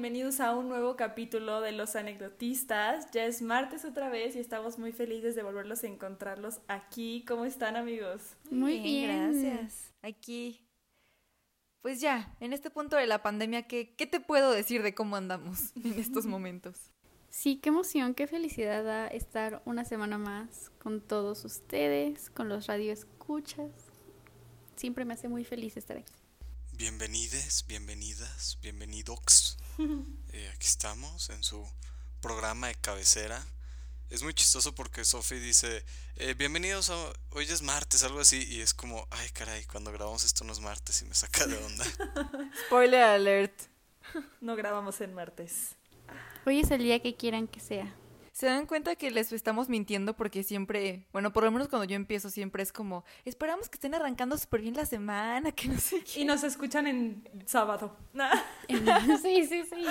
Bienvenidos a un nuevo capítulo de Los Anecdotistas. Ya es martes otra vez y estamos muy felices de volverlos a encontrarlos aquí. ¿Cómo están amigos? Muy bien, gracias. Aquí, pues ya, en este punto de la pandemia, ¿qué, ¿qué te puedo decir de cómo andamos en estos momentos? Sí, qué emoción, qué felicidad da estar una semana más con todos ustedes, con los radioescuchas. Siempre me hace muy feliz estar aquí. Bienvenides, bienvenidas, bienvenidos. Eh, aquí estamos en su programa de cabecera. Es muy chistoso porque Sophie dice, eh, bienvenidos a... Hoy es martes, algo así, y es como, ay caray, cuando grabamos esto no es martes y me saca de onda. Spoiler alert. No grabamos en martes. Hoy es el día que quieran que sea. ¿Se dan cuenta que les estamos mintiendo porque siempre, bueno, por lo menos cuando yo empiezo siempre es como, esperamos que estén arrancando súper bien la semana, que no sé qué. Y nos escuchan en sábado. sí, sí, sí.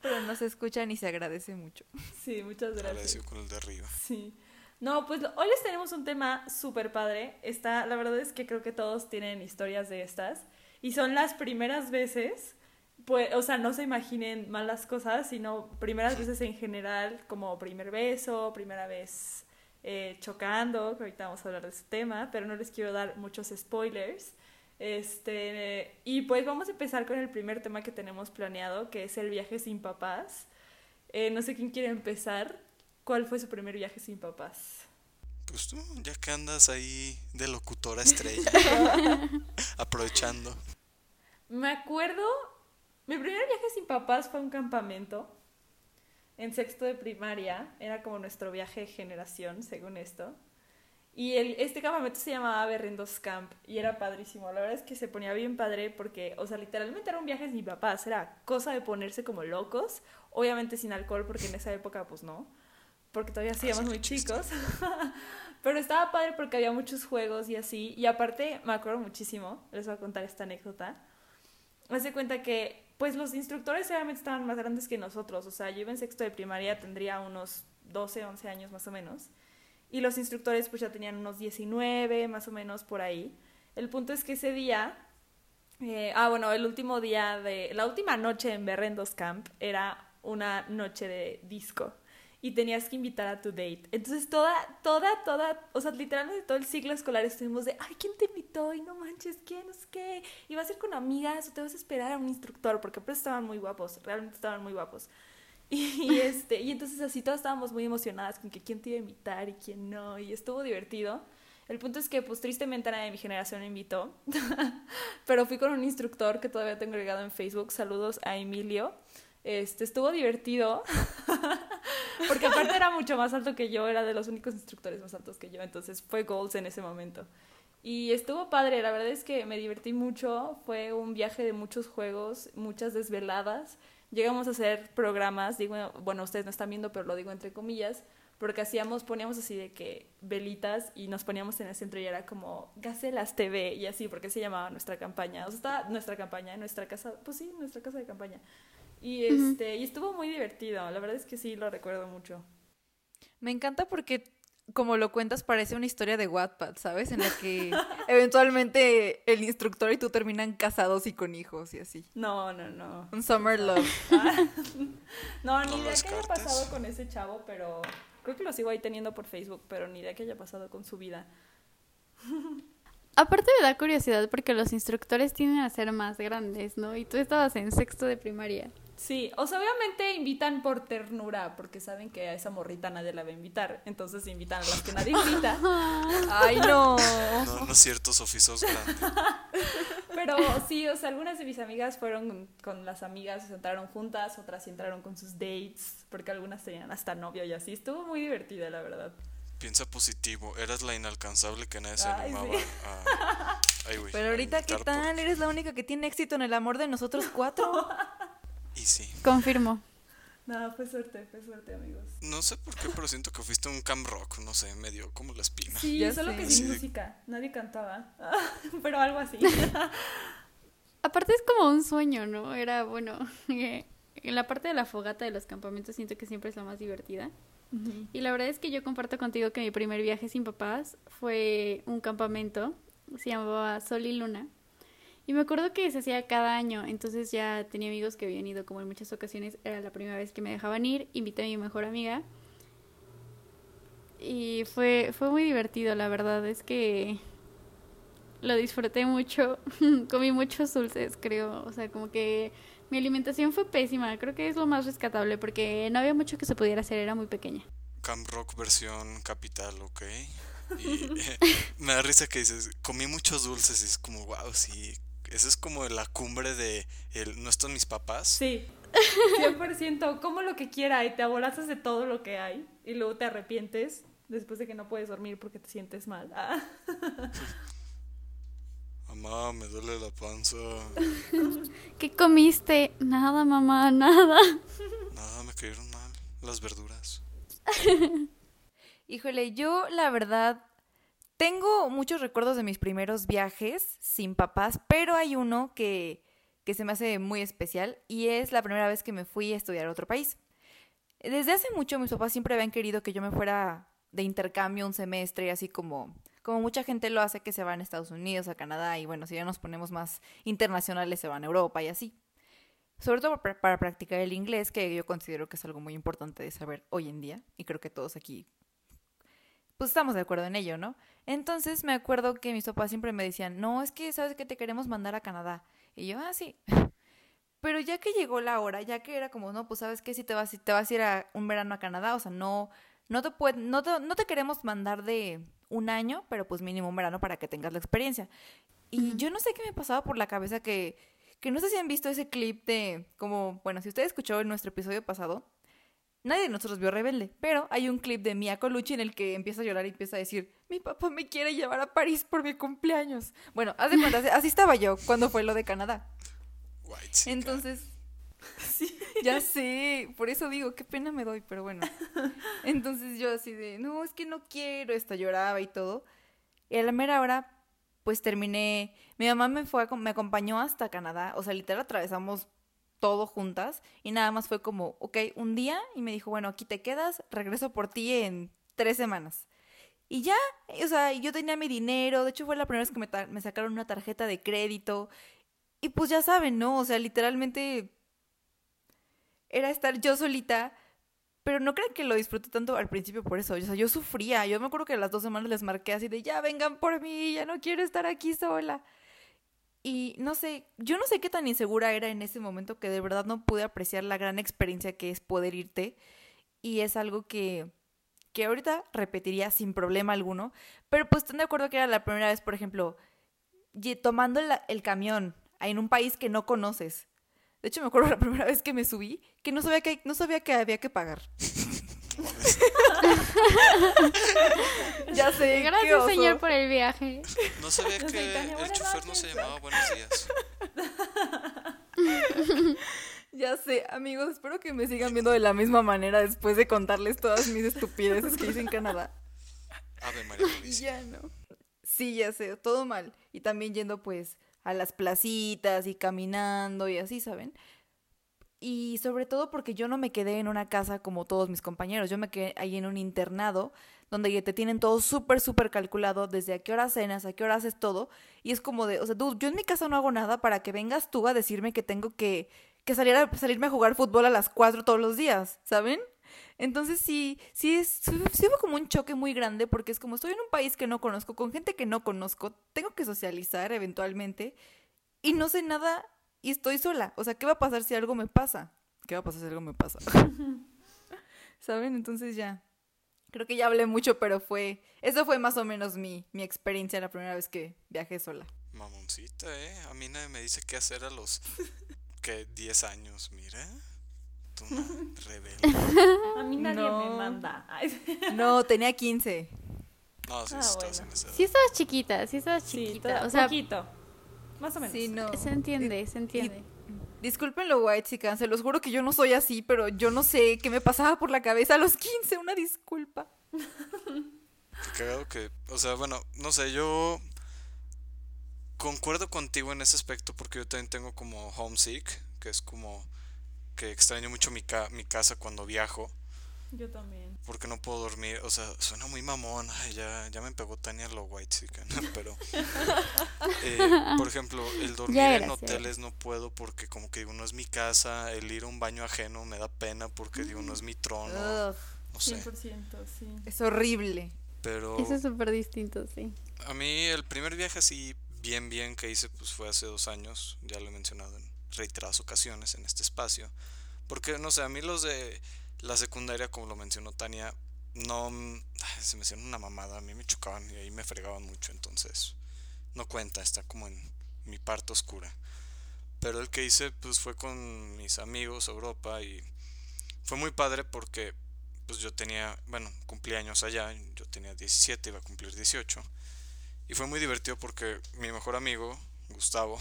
Pero nos escuchan y se agradece mucho. Sí, muchas gracias. Agradecido con el de arriba. Sí. No, pues hoy les tenemos un tema súper padre. Está, la verdad es que creo que todos tienen historias de estas. Y son las primeras veces pues, o sea, no se imaginen malas cosas, sino primeras veces en general, como primer beso, primera vez eh, chocando, que ahorita vamos a hablar de ese tema, pero no les quiero dar muchos spoilers. Este, y pues vamos a empezar con el primer tema que tenemos planeado, que es el viaje sin papás. Eh, no sé quién quiere empezar. ¿Cuál fue su primer viaje sin papás? Pues tú, ya que andas ahí de locutora estrella, aprovechando. Me acuerdo mi primer viaje sin papás fue a un campamento en sexto de primaria. Era como nuestro viaje de generación, según esto. Y el, este campamento se llamaba Berrendos Camp y era padrísimo. La verdad es que se ponía bien padre porque, o sea, literalmente era un viaje sin papás. Era cosa de ponerse como locos. Obviamente sin alcohol porque en esa época pues no. Porque todavía íbamos muy chicos. Pero estaba padre porque había muchos juegos y así. Y aparte, me acuerdo muchísimo, les voy a contar esta anécdota. Me hace cuenta que pues los instructores obviamente estaban más grandes que nosotros, o sea, yo iba en sexto de primaria, tendría unos 12, 11 años más o menos, y los instructores pues ya tenían unos 19, más o menos por ahí. El punto es que ese día, eh, ah bueno, el último día de, la última noche en Berrendos Camp era una noche de disco y tenías que invitar a tu date. Entonces toda, toda, toda, o sea, literalmente todo el ciclo escolar estuvimos de, ay, ¿quién te invitó? Y no manches, ¿quién? No sé qué. ¿Y vas a ir con amigas o te vas a esperar a un instructor? Porque pues estaban muy guapos, realmente estaban muy guapos. Y, este, y entonces así todas estábamos muy emocionadas con que quién te iba a invitar y quién no. Y estuvo divertido. El punto es que pues tristemente nadie de mi generación me invitó. Pero fui con un instructor que todavía tengo agregado en Facebook. Saludos a Emilio. Este, estuvo divertido, porque aparte era mucho más alto que yo, era de los únicos instructores más altos que yo, entonces fue goals en ese momento. Y estuvo padre, la verdad es que me divertí mucho, fue un viaje de muchos juegos, muchas desveladas. Llegamos a hacer programas, digo, bueno, ustedes no están viendo, pero lo digo entre comillas, porque hacíamos, poníamos así de que velitas y nos poníamos en el centro y era como Gacelas TV y así, porque se llamaba nuestra campaña. O sea, estaba nuestra campaña nuestra casa, pues sí, nuestra casa de campaña. Y, este, y estuvo muy divertido, la verdad es que sí, lo recuerdo mucho. Me encanta porque como lo cuentas, parece una historia de Wattpad, ¿sabes? En la que eventualmente el instructor y tú terminan casados y con hijos y así. No, no, no. Un summer love. no, ni idea que haya pasado con ese chavo, pero creo que lo sigo ahí teniendo por Facebook, pero ni idea que haya pasado con su vida. Aparte me da curiosidad porque los instructores tienden a ser más grandes, ¿no? Y tú estabas en sexto de primaria. Sí, o sea, obviamente invitan por ternura, porque saben que a esa morrita nadie la va a invitar. Entonces invitan a las que nadie invita. Ay, no. No, no es cierto, Sofía, sos grande. Pero sí, o sea, algunas de mis amigas fueron con las amigas, se entraron juntas, otras entraron con sus dates, porque algunas tenían hasta novio y así. Estuvo muy divertida, la verdad. Piensa positivo, eras la inalcanzable que nadie se animaba Ay, Pero ahorita, ¿qué tal? Eres la única que tiene éxito en el amor de nosotros cuatro. Y sí. Confirmo. No, fue suerte, fue suerte, amigos. No sé por qué, pero siento que fuiste un cam rock, no sé, medio como la espina. Sí, solo que sin música, nadie cantaba, pero algo así. Aparte es como un sueño, ¿no? Era, bueno, en la parte de la fogata de los campamentos siento que siempre es la más divertida. Y la verdad es que yo comparto contigo que mi primer viaje sin papás fue un campamento, se llamaba Sol y Luna. Y me acuerdo que se hacía cada año, entonces ya tenía amigos que habían ido como en muchas ocasiones, era la primera vez que me dejaban ir, invité a mi mejor amiga. Y fue, fue muy divertido, la verdad, es que lo disfruté mucho, comí muchos dulces, creo, o sea, como que mi alimentación fue pésima, creo que es lo más rescatable porque no había mucho que se pudiera hacer, era muy pequeña. Camp Rock versión capital, ok. Y me da risa que dices, comí muchos dulces y es como, wow, sí, esa es como la cumbre de el, no están mis papás. Sí, 100%, como lo que quiera y te aborazas de todo lo que hay y luego te arrepientes después de que no puedes dormir porque te sientes mal. Ah. Mamá, me duele la panza. ¿Qué comiste? Nada, mamá, nada. Nada, me cayeron mal las verduras. Híjole, yo la verdad tengo muchos recuerdos de mis primeros viajes sin papás, pero hay uno que, se me hace muy especial y es la primera vez que me fui a estudiar a otro país. Desde hace mucho mis papás siempre habían querido que yo me fuera de intercambio un semestre, así como como mucha gente lo hace que se van a Estados Unidos, a Canadá y bueno, si ya nos ponemos más internacionales se van a Europa y así. Sobre todo para, practicar el inglés, que yo considero que es algo muy importante de saber hoy en día y creo que todos aquí pues estamos de acuerdo en ello, ¿no? Entonces me acuerdo que mis papás siempre me decían, no, es que sabes que te queremos mandar a Canadá. Y yo, ah, sí. Pero ya que llegó la hora, ya que era como, no, pues sabes que si te vas, si te vas a ir a un verano a Canadá, o sea, no, no te, puede, no, no te queremos mandar de un año, pero pues mínimo un verano para que tengas la experiencia. Y yo no sé qué me pasaba por la cabeza que, que no sé si han visto ese clip de como, bueno, si usted escuchó en nuestro episodio pasado, nadie de nosotros vio Rebelde, pero hay un clip de Mia Colucci en el que empieza a llorar y empieza a decir, mi papá me quiere llevar a París por mi cumpleaños. Bueno, haz de cuenta, así estaba yo cuando fue lo de Canadá. Entonces, Sí. Ya sé, por eso digo, qué pena me doy, pero bueno. Entonces yo así de, no, es que no quiero, esta lloraba y todo. Y a la mera hora, pues terminé, mi mamá me fue, me acompañó hasta Canadá, o sea, literal atravesamos todo juntas y nada más fue como, ok, un día y me dijo, bueno, aquí te quedas, regreso por ti en tres semanas. Y ya, o sea, yo tenía mi dinero, de hecho fue la primera vez que me, sacaron una tarjeta de crédito. Y pues ya saben, ¿no? O sea, literalmente era estar yo solita, pero no creo que lo disfruté tanto al principio por eso. O sea, yo sufría. Yo me acuerdo que las dos semanas les marqué así de ya vengan por mí, ya no quiero estar aquí sola. Y no sé, yo no sé qué tan insegura era en ese momento que de verdad no pude apreciar la gran experiencia que es poder irte. Y es algo que, que ahorita repetiría sin problema alguno. Pero pues están de acuerdo que era la primera vez, por ejemplo, tomando el, el camión en un país que no conoces de hecho, me acuerdo la primera vez que me subí que no sabía que, no sabía que había que pagar. Ya sé. Gracias, señor, por el viaje. No sabía que el chofer no se llamaba Buenos días. Ya sé, amigos, espero que me sigan viendo de la misma manera después de contarles todas mis estupideces que hice en Canadá. Ave María Ya no. Sí, ya sé, todo mal. Y también yendo pues a las placitas y caminando y así, ¿saben? Y sobre todo porque yo no me quedé en una casa como todos mis compañeros, yo me quedé ahí en un internado donde te tienen todo súper, súper calculado, desde a qué hora cenas, a qué hora haces todo, y es como de, o sea, tú, yo en mi casa no hago nada para que vengas tú a decirme que tengo que, que salir a, salirme a jugar fútbol a las cuatro todos los días, ¿saben? Entonces sí, sí, es, sí fue como un choque muy grande porque es como estoy en un país que no conozco, con gente que no conozco, tengo que socializar eventualmente y no sé nada y estoy sola. O sea, ¿qué va a pasar si algo me pasa? ¿Qué va a pasar si algo me pasa? ¿Saben? Entonces ya. Creo que ya hablé mucho, pero fue. Eso fue más o menos mi, mi experiencia la primera vez que viajé sola. Mamoncita, ¿eh? A mí nadie me dice qué hacer a los. que 10 años, mira. rebelde. A mí nadie me manda. no, tenía 15. No, sí, ah, bueno. sí estabas chiquita, sí estabas chiquita. o sea, poquito. Más o menos. Sí, no. Se entiende, se entiende. Disculpenlo, White Chican, se los juro que yo no soy así, pero yo no sé qué me pasaba por la cabeza a los 15, una disculpa. Cagado que, o sea, bueno, no sé, yo concuerdo contigo en ese aspecto porque yo también tengo como homesick, que es como que extraño mucho mi, mi casa cuando viajo. Yo también. Porque no puedo dormir. O sea, suena muy mamón. Ay, ya, ya me pegó Tania lo white chicken. Pero, eh, por ejemplo, el dormir en hoteles no puedo porque como que digo, no es mi casa. El ir a un baño ajeno me da pena porque digo, no es mi trono. No sé. 100%, sí. es horrible. Pero Eso es súper distinto, sí. a mí el primer viaje así bien bien que hice pues fue hace dos años. Ya lo he mencionado en reiteradas ocasiones en este espacio. Porque no sé, a mí los de la secundaria, como lo mencionó Tania, no se me hacían una mamada. A mí me chocaban y ahí me fregaban mucho. Entonces no cuenta, está como en mi parte oscura. Pero el que hice pues fue con mis amigos a Europa y fue muy padre porque pues yo tenía, bueno, cumplí años allá, yo tenía 17, iba a cumplir 18. Y fue muy divertido porque mi mejor amigo, Gustavo,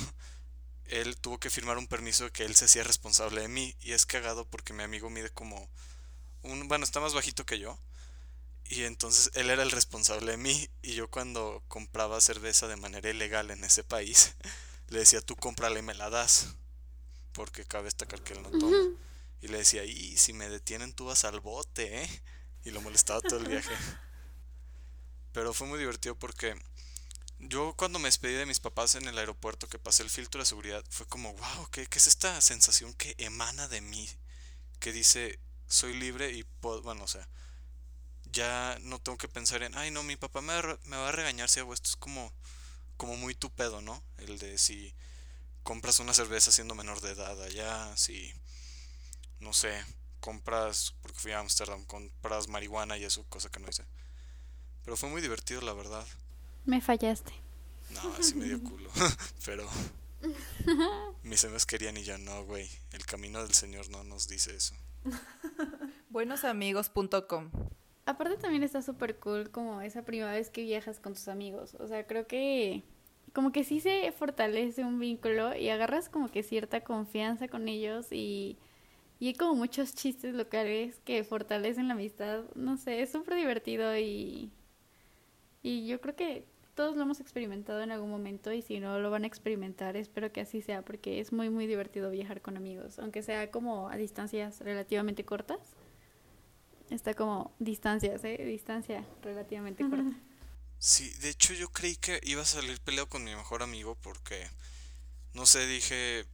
él tuvo que firmar un permiso de que él se hacía responsable de mí. Y es cagado porque mi amigo mide como un, bueno, está más bajito que yo. Y entonces él era el responsable de mí. Y yo cuando compraba cerveza de manera ilegal en ese país, le decía, tú cómprala y me la das. Porque cabe destacar que él no toma. Y le decía, y si me detienen tú vas al bote, ¿eh? Y lo molestaba todo el viaje. Pero fue muy divertido porque yo cuando me despedí de mis papás en el aeropuerto que pasé el filtro de seguridad, fue como, wow, ¿qué, qué es esta sensación que emana de mí? Que dice, soy libre y puedo, bueno, o sea, ya no tengo que pensar en, ay, no, mi papá me, va me va a regañar si hago esto. Es como, como muy tu pedo, ¿no? El de si compras una cerveza siendo menor de edad allá, si, no sé, compras, porque fui a Ámsterdam, compras marihuana y eso, cosa que no hice. Pero fue muy divertido, la verdad. Me fallaste. No, así me dio culo. Pero mis amigos querían y ya no, güey. El camino del Señor no nos dice eso. Buenosamigos.com. Aparte también está súper cool como esa primera vez que viajas con tus amigos. O sea, creo que como que sí se fortalece un vínculo y agarras como que cierta confianza con ellos y, y hay como muchos chistes locales que fortalecen la amistad. No sé, es súper divertido y, y yo creo que todos lo hemos experimentado en algún momento y si no lo van a experimentar, espero que así sea porque es muy muy divertido viajar con amigos, aunque sea como a distancias relativamente cortas. Está como distancias, ¿eh? Distancia relativamente corta. Sí, de hecho yo creí que iba a salir peleado con mi mejor amigo porque, no sé, dije,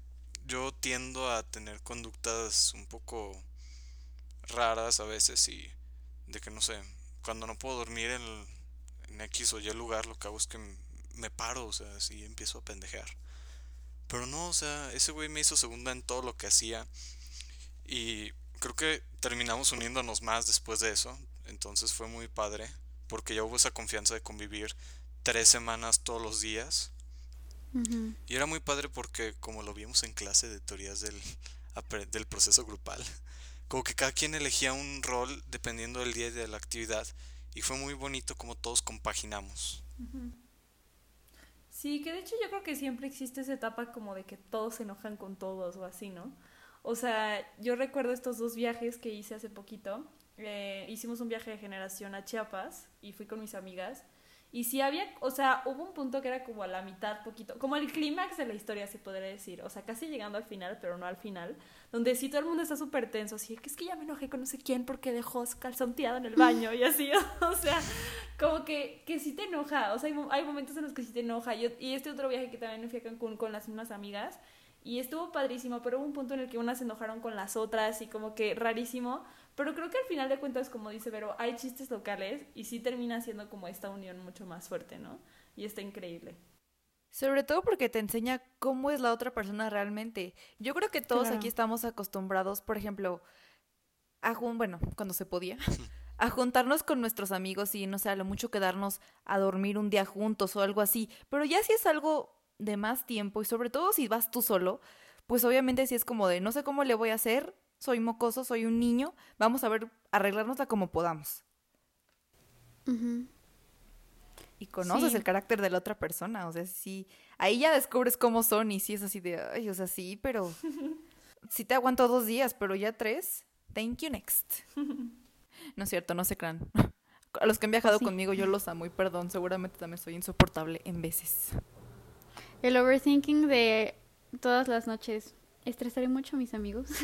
yo tiendo a tener conductas un poco raras a veces y de que, no sé, cuando no puedo dormir en, en X o Y lugar, lo que hago es que me paro, o sea, así empiezo a pendejear. Pero no, o sea, ese güey me hizo segunda en todo lo que hacía y creo que terminamos uniéndonos más después de eso, entonces fue muy padre porque ya hubo esa confianza de convivir tres semanas todos los días. Y era muy padre porque como lo vimos en clase de teorías del, del proceso grupal, como que cada quien elegía un rol dependiendo del día y de la actividad. Y fue muy bonito como todos compaginamos. Sí, que de hecho yo creo que siempre existe esa etapa como de que todos se enojan con todos o así, ¿no? O sea, yo recuerdo estos dos viajes que hice hace poquito. Eh, hicimos un viaje de generación a Chiapas y fui con mis amigas. Y sí había, o sea, hubo un punto que era como a la mitad, poquito, como el clímax de la historia, se podría decir. O sea, casi llegando al final, pero no al final. Donde sí todo el mundo está súper tenso, así que es que ya me enojé con no sé quién porque dejó calzón tirado en el baño y así. O sea, como que, que sí te enoja. O sea, hay, hay momentos en los que sí te enoja. Yo, y este otro viaje que también fui a Cancún con las mismas amigas. Y estuvo padrísimo, pero hubo un punto en el que unas se enojaron con las otras y como que rarísimo. Pero creo que al final de cuentas, como dice Vero, hay chistes locales y sí termina siendo como esta unión mucho más fuerte, ¿no? Y está increíble. Sobre todo porque te enseña cómo es la otra persona realmente. Yo creo que todos Claro. aquí estamos acostumbrados, por ejemplo, a jun- bueno, cuando se podía, a juntarnos con nuestros amigos y no sé, a lo mucho quedarnos a dormir un día juntos o algo así. Pero ya si es algo de más tiempo y sobre todo si vas tú solo, pues obviamente si es como de no sé cómo le voy a hacer, soy mocoso, soy un niño, vamos a ver, arreglárnosla como podamos. Y conoces Sí. el carácter de la otra persona, o sea, sí, ahí ya descubres cómo son y sí es así de, ay, o sea, sí, pero sí te aguanto dos días, pero ya tres, thank you next. No es cierto, no se crean. A los que han viajado Sí. conmigo yo los amo y perdón, seguramente también soy insoportable en veces. El overthinking de todas las noches estresaré mucho a mis amigos.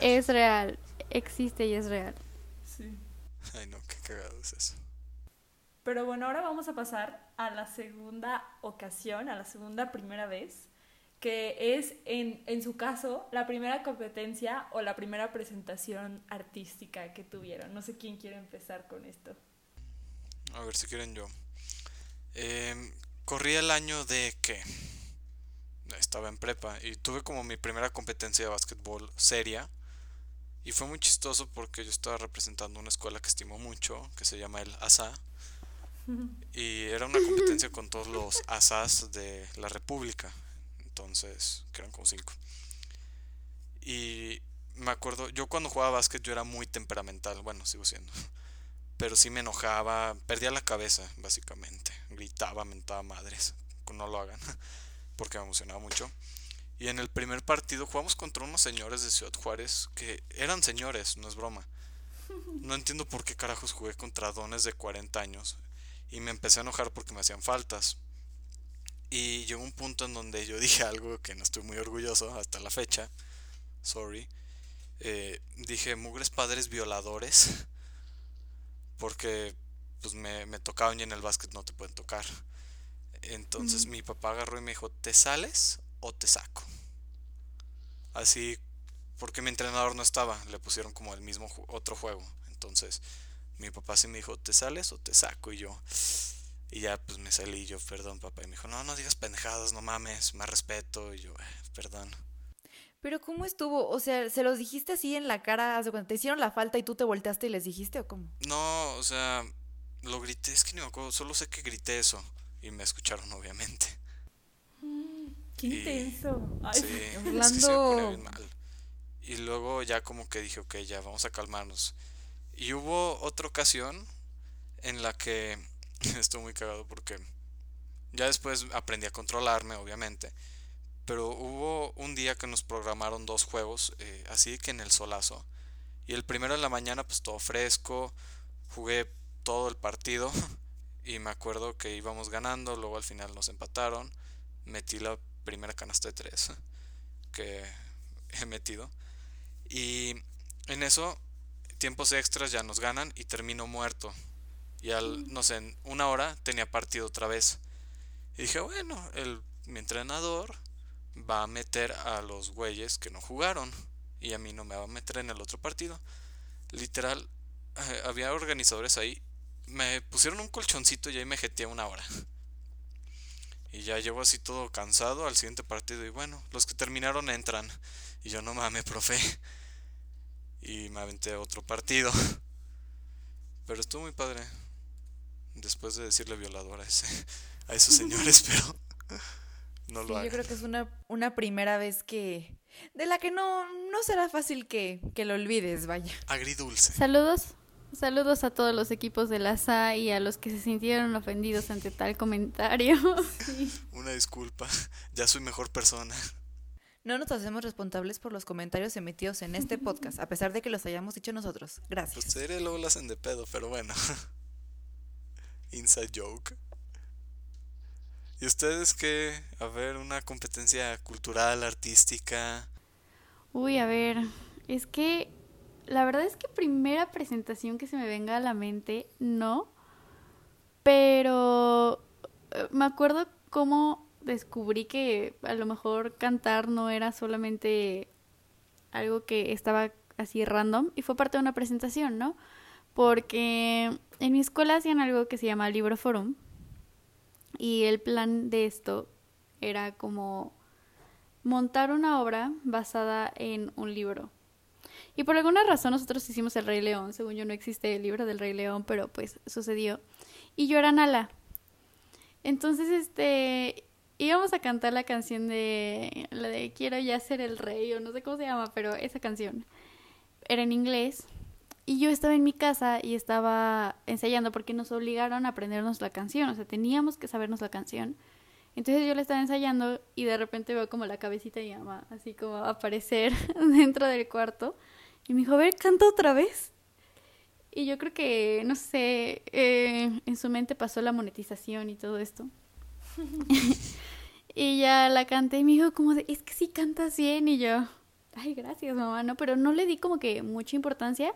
Es real, existe y es real. Sí. Ay, no, qué cagado es eso. Pero bueno, ahora vamos a pasar a la segunda ocasión, a la segunda primera vez, que es en, en su caso la primera competencia o la primera presentación artística que tuvieron. No sé quién quiere empezar con esto. A ver si quieren yo. Em, corrí el año de que estaba en prepa y tuve como mi primera competencia de básquetbol seria. Y fue muy chistoso porque yo estaba representando una escuela que estimo mucho, que se llama el ASA. Y era una competencia con todos los ASAs de la República. Entonces, que eran como cinco. Y me acuerdo, yo cuando jugaba básquet yo era muy temperamental, bueno, sigo siendo. Pero sí me enojaba, perdía la cabeza, básicamente. Gritaba, mentaba madres. No lo hagan, porque me emocionaba mucho. Y en el primer partido jugamos contra unos señores de Ciudad Juárez que eran señores, no es broma. No entiendo por qué carajos jugué contra dones de 40 años. Y me empecé a enojar porque me hacían faltas. Y llegó un punto en donde yo dije algo que no estoy muy orgulloso hasta la fecha. Sorry. Eh, dije, mugres padres violadores. Porque pues me, me tocaban y en el básquet no te pueden tocar. Entonces mi papá agarró y me dijo, ¿te sales o te saco? Así, porque mi entrenador no estaba, le pusieron como el mismo otro juego. Entonces mi papá sí me dijo, ¿te sales o te saco? Y yo, y ya pues me salí yo, perdón papá. Y me dijo, no, no digas pendejadas, no mames, más respeto. Y yo, "Eh, perdón. Pero ¿cómo estuvo? O sea, ¿se los dijiste así en la cara? ¿Hace cuando te hicieron la falta y tú te volteaste y les dijiste o cómo? No, o sea, lo grité, es que ni me acuerdo, solo sé que grité eso. Y me escucharon, obviamente. ¡Qué Y- intenso! Ay, Sí, es que se Orlando. me ponía bien mal. Y luego ya como que dije, ok, ya vamos a calmarnos. Y hubo otra ocasión en la que estuvo muy cagado porque ya después aprendí a controlarme, obviamente. Pero hubo un día que nos programaron dos juegos, eh, así que en el solazo. Y el primero en la mañana, pues todo fresco, jugué todo el partido. Y me acuerdo que íbamos ganando, luego al final nos empataron. Metí la primera canasta de tres que he metido. Y en eso, tiempos extras ya nos ganan y termino muerto. Y al, no sé, en una hora tenía partido otra vez. Y dije, bueno, el, mi entrenador va a meter a los güeyes que no jugaron. Y a mí no me va a meter en el otro partido. Literal, eh, había organizadores ahí. Me pusieron un colchoncito y ahí me jeteé una hora. Y ya llevo así todo cansado al siguiente partido. Y bueno, los que terminaron entran. Y yo no mames, profe. Y me aventé otro partido. Pero estuvo muy padre. Después de decirle violador a, ese, a esos señores, pero no Sí, lo yo hagan. creo que es una, una primera vez que... De la que no, no será fácil que, que lo olvides, vaya. Agridulce. Saludos, saludos a todos los equipos de la SA y a los que se sintieron ofendidos ante tal comentario. Una disculpa. Ya soy mejor persona. No nos hacemos responsables por los comentarios emitidos en este podcast, a pesar de que los hayamos dicho nosotros. Pues Gracias. sería luego la hacen de pedo, pero bueno. Inside joke. ¿Y ustedes qué? A ver, una competencia cultural, artística. Uy, a ver, es que la verdad es que primera presentación que se me venga a la mente, no. Pero eh, me acuerdo cómo descubrí que a lo mejor cantar no era solamente algo que estaba así random y fue parte de una presentación, ¿no? Porque en mi escuela hacían algo que se llama Libro Forum y el plan de esto era como montar una obra basada en un libro. Y por alguna razón nosotros hicimos El Rey León, según yo no existe el libro del Rey León, pero pues sucedió. Y yo era Nala. Entonces, este, íbamos a cantar la canción de, la de Quiero ya ser el rey, o no sé cómo se llama, pero esa canción era en inglés. Y yo estaba en mi casa y estaba ensayando porque nos obligaron a aprendernos la canción, o sea, teníamos que sabernos la canción. Entonces yo la estaba ensayando y de repente veo como la cabecita de mi así como aparecer dentro del cuarto. Y me dijo, a ver, canta otra vez. Y yo creo que, no sé, eh, en su mente pasó la monetización y todo esto. Y ya la canté y me dijo como de, es que sí cantas bien. Y yo, ay, gracias mamá, ¿no? Pero no le di como que mucha importancia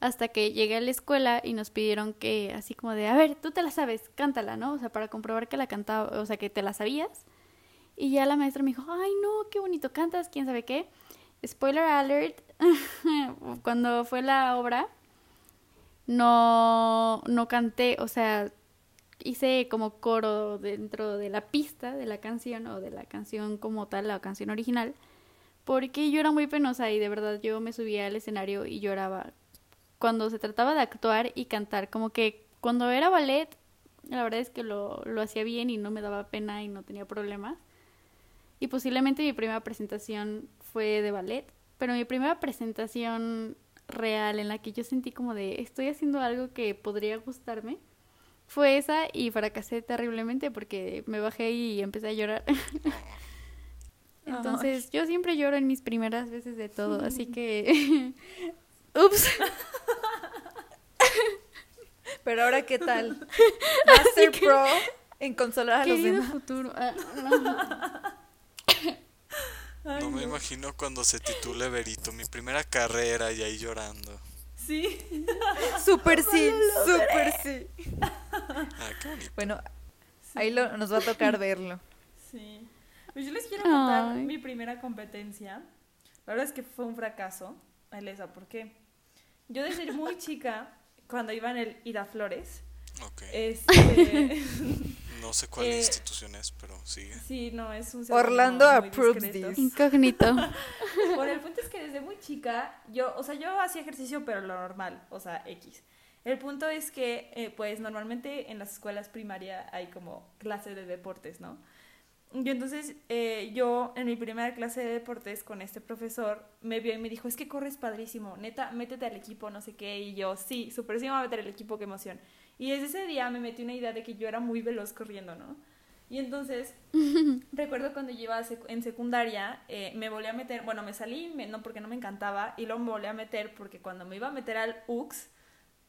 hasta que llegué a la escuela y nos pidieron que, así como de, a ver, tú te la sabes, cántala, ¿no? O sea, para comprobar que la cantaba, o sea, que te la sabías. Y ya la maestra me dijo, ay, no, qué bonito cantas, quién sabe qué. Spoiler alert, cuando fue la obra, no, no canté, o sea, hice como coro dentro de la pista de la canción o de la canción como tal, la canción original, porque yo era muy penosa y de verdad yo me subía al escenario y lloraba cuando se trataba de actuar y cantar, como que cuando era ballet, la verdad es que lo, lo hacía bien y no me daba pena y no tenía problemas. Y posiblemente mi primera presentación fue de ballet, pero mi primera presentación real en la que yo sentí como de estoy haciendo algo que podría gustarme fue esa y fracasé terriblemente porque me bajé y empecé a llorar. Entonces, yo siempre lloro en mis primeras veces de todo, así que ups. Pero ahora, ¿qué tal? Master Pro en consolar a los demás. futuro. ah, no. No me imagino cuando se titule Berito, mi primera carrera y ahí llorando. Sí. Súper sí, súper sí. Ah, qué bonito. Bueno, ahí lo, nos va a tocar verlo. Sí. Pues yo les quiero contar Ay. mi primera competencia. La verdad es que fue un fracaso. Elesa, ¿por qué? Yo desde muy chica, cuando iba en el Ida Flores, Ok. este, No sé cuál eh, institución es, pero sigue. sí, no, es un Orlando approves discreto. this. Incógnito. Bueno, el punto es que desde muy chica, yo, o sea, yo hacía ejercicio, pero lo normal, o sea, X. El punto es que, eh, pues, normalmente en las escuelas primarias hay como clase de deportes, ¿no? Y entonces eh, yo en mi primera clase de deportes con este profesor me vio y me dijo, es que corres padrísimo, neta, métete al equipo, no sé qué, y yo, sí, súper sí me voy a meter al equipo, qué emoción. Y desde ese día me metí una idea de que yo era muy veloz corriendo, ¿no? Y entonces recuerdo cuando yo iba sec- en secundaria, eh, me volví a meter, bueno, me salí, me- no porque no me encantaba, y luego me volví a meter porque cuando me iba a meter al UX,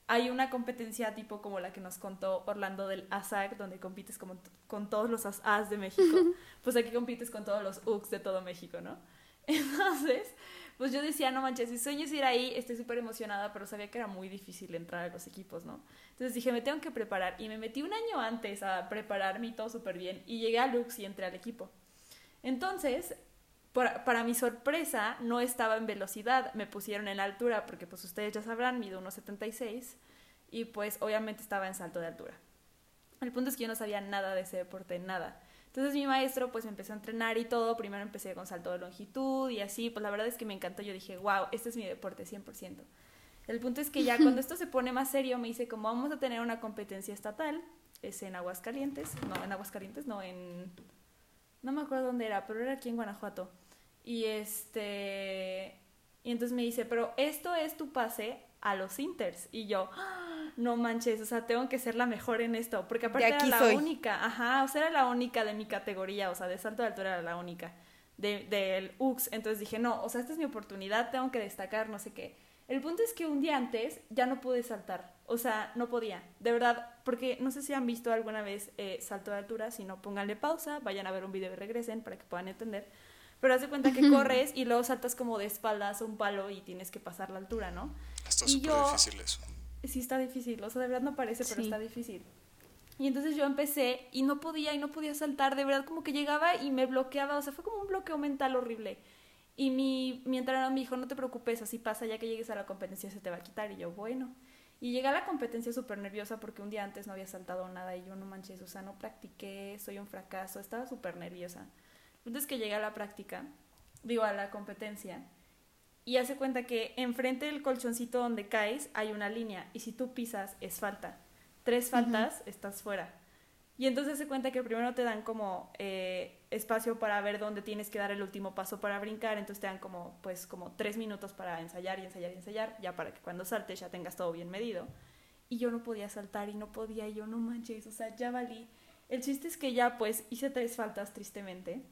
hay una competencia tipo como la que nos contó Orlando del ASAC, donde compites como con todos los as de México. Pues aquí compites con todos los UX de todo México, ¿no? Entonces, pues yo decía, no manches, mi sueño es ir ahí, estoy súper emocionada, pero sabía que era muy difícil entrar a los equipos, ¿no? Entonces dije, me tengo que preparar. Y me metí un año antes a prepararme y todo súper bien. Y llegué a Lux y entré al equipo. Entonces, por- para mi sorpresa, no estaba en velocidad, me pusieron en altura, porque pues ustedes ya sabrán, mido 1,76 y pues obviamente estaba en salto de altura. El punto es que yo no sabía nada de ese deporte, nada. Entonces mi maestro pues me empezó a entrenar y todo, primero empecé con salto de longitud y así, pues la verdad es que me encantó, yo dije, wow, este es mi deporte 100%. El punto es que ya cuando esto se pone más serio, me dice, como vamos a tener una competencia estatal, es en Aguascalientes, no, en Aguascalientes, no, en... No me acuerdo dónde era, pero era aquí en Guanajuato. Y este. Y entonces me dice, pero esto es tu pase a los Inters. Y yo, "Ah, no manches, o sea, tengo que ser la mejor en esto. Porque aparte De aquí era la soy. única, ajá, o sea, era la única de mi categoría, o sea, de salto de altura era la única de- del UX. Entonces dije, no, o sea, esta es mi oportunidad, tengo que destacar, no sé qué. El punto es que un día antes ya no pude saltar, o sea, no podía, de verdad, porque no sé si han visto alguna vez eh, salto de altura, si no, pónganle pausa, vayan a ver un video y regresen para que puedan entender. Pero haz de cuenta que corres y luego saltas como de espaldas a un palo y tienes que pasar la altura, ¿no? Está súper difícil eso. Sí está difícil, o sea, de verdad no parece, pero Sí. está difícil. Y entonces yo empecé y no podía y no podía saltar, de verdad como que llegaba y me bloqueaba, o sea, fue como un bloqueo mental horrible. Y mi, mi entrenador me dijo, no te preocupes, así pasa, ya que llegues a la competencia se te va a quitar. Y yo, bueno. Y llegué a la competencia súper nerviosa porque un día antes no había saltado nada y yo no manches, o sea, no practiqué, soy un fracaso, estaba súper nerviosa. Entonces que llegué a la práctica, digo, a la competencia, y hace cuenta que enfrente del colchoncito donde caes hay una línea y si tú pisas es falta. Tres faltas, estás fuera. Y entonces se cuenta que primero te dan como eh, espacio para ver dónde tienes que dar el último paso para brincar, entonces te dan como pues como tres minutos para ensayar y ensayar y ensayar, ya para que cuando saltes ya tengas todo bien medido. Y yo no podía saltar y no podía, y yo no manches, o sea, ya valí. El chiste es que ya pues hice tres faltas tristemente.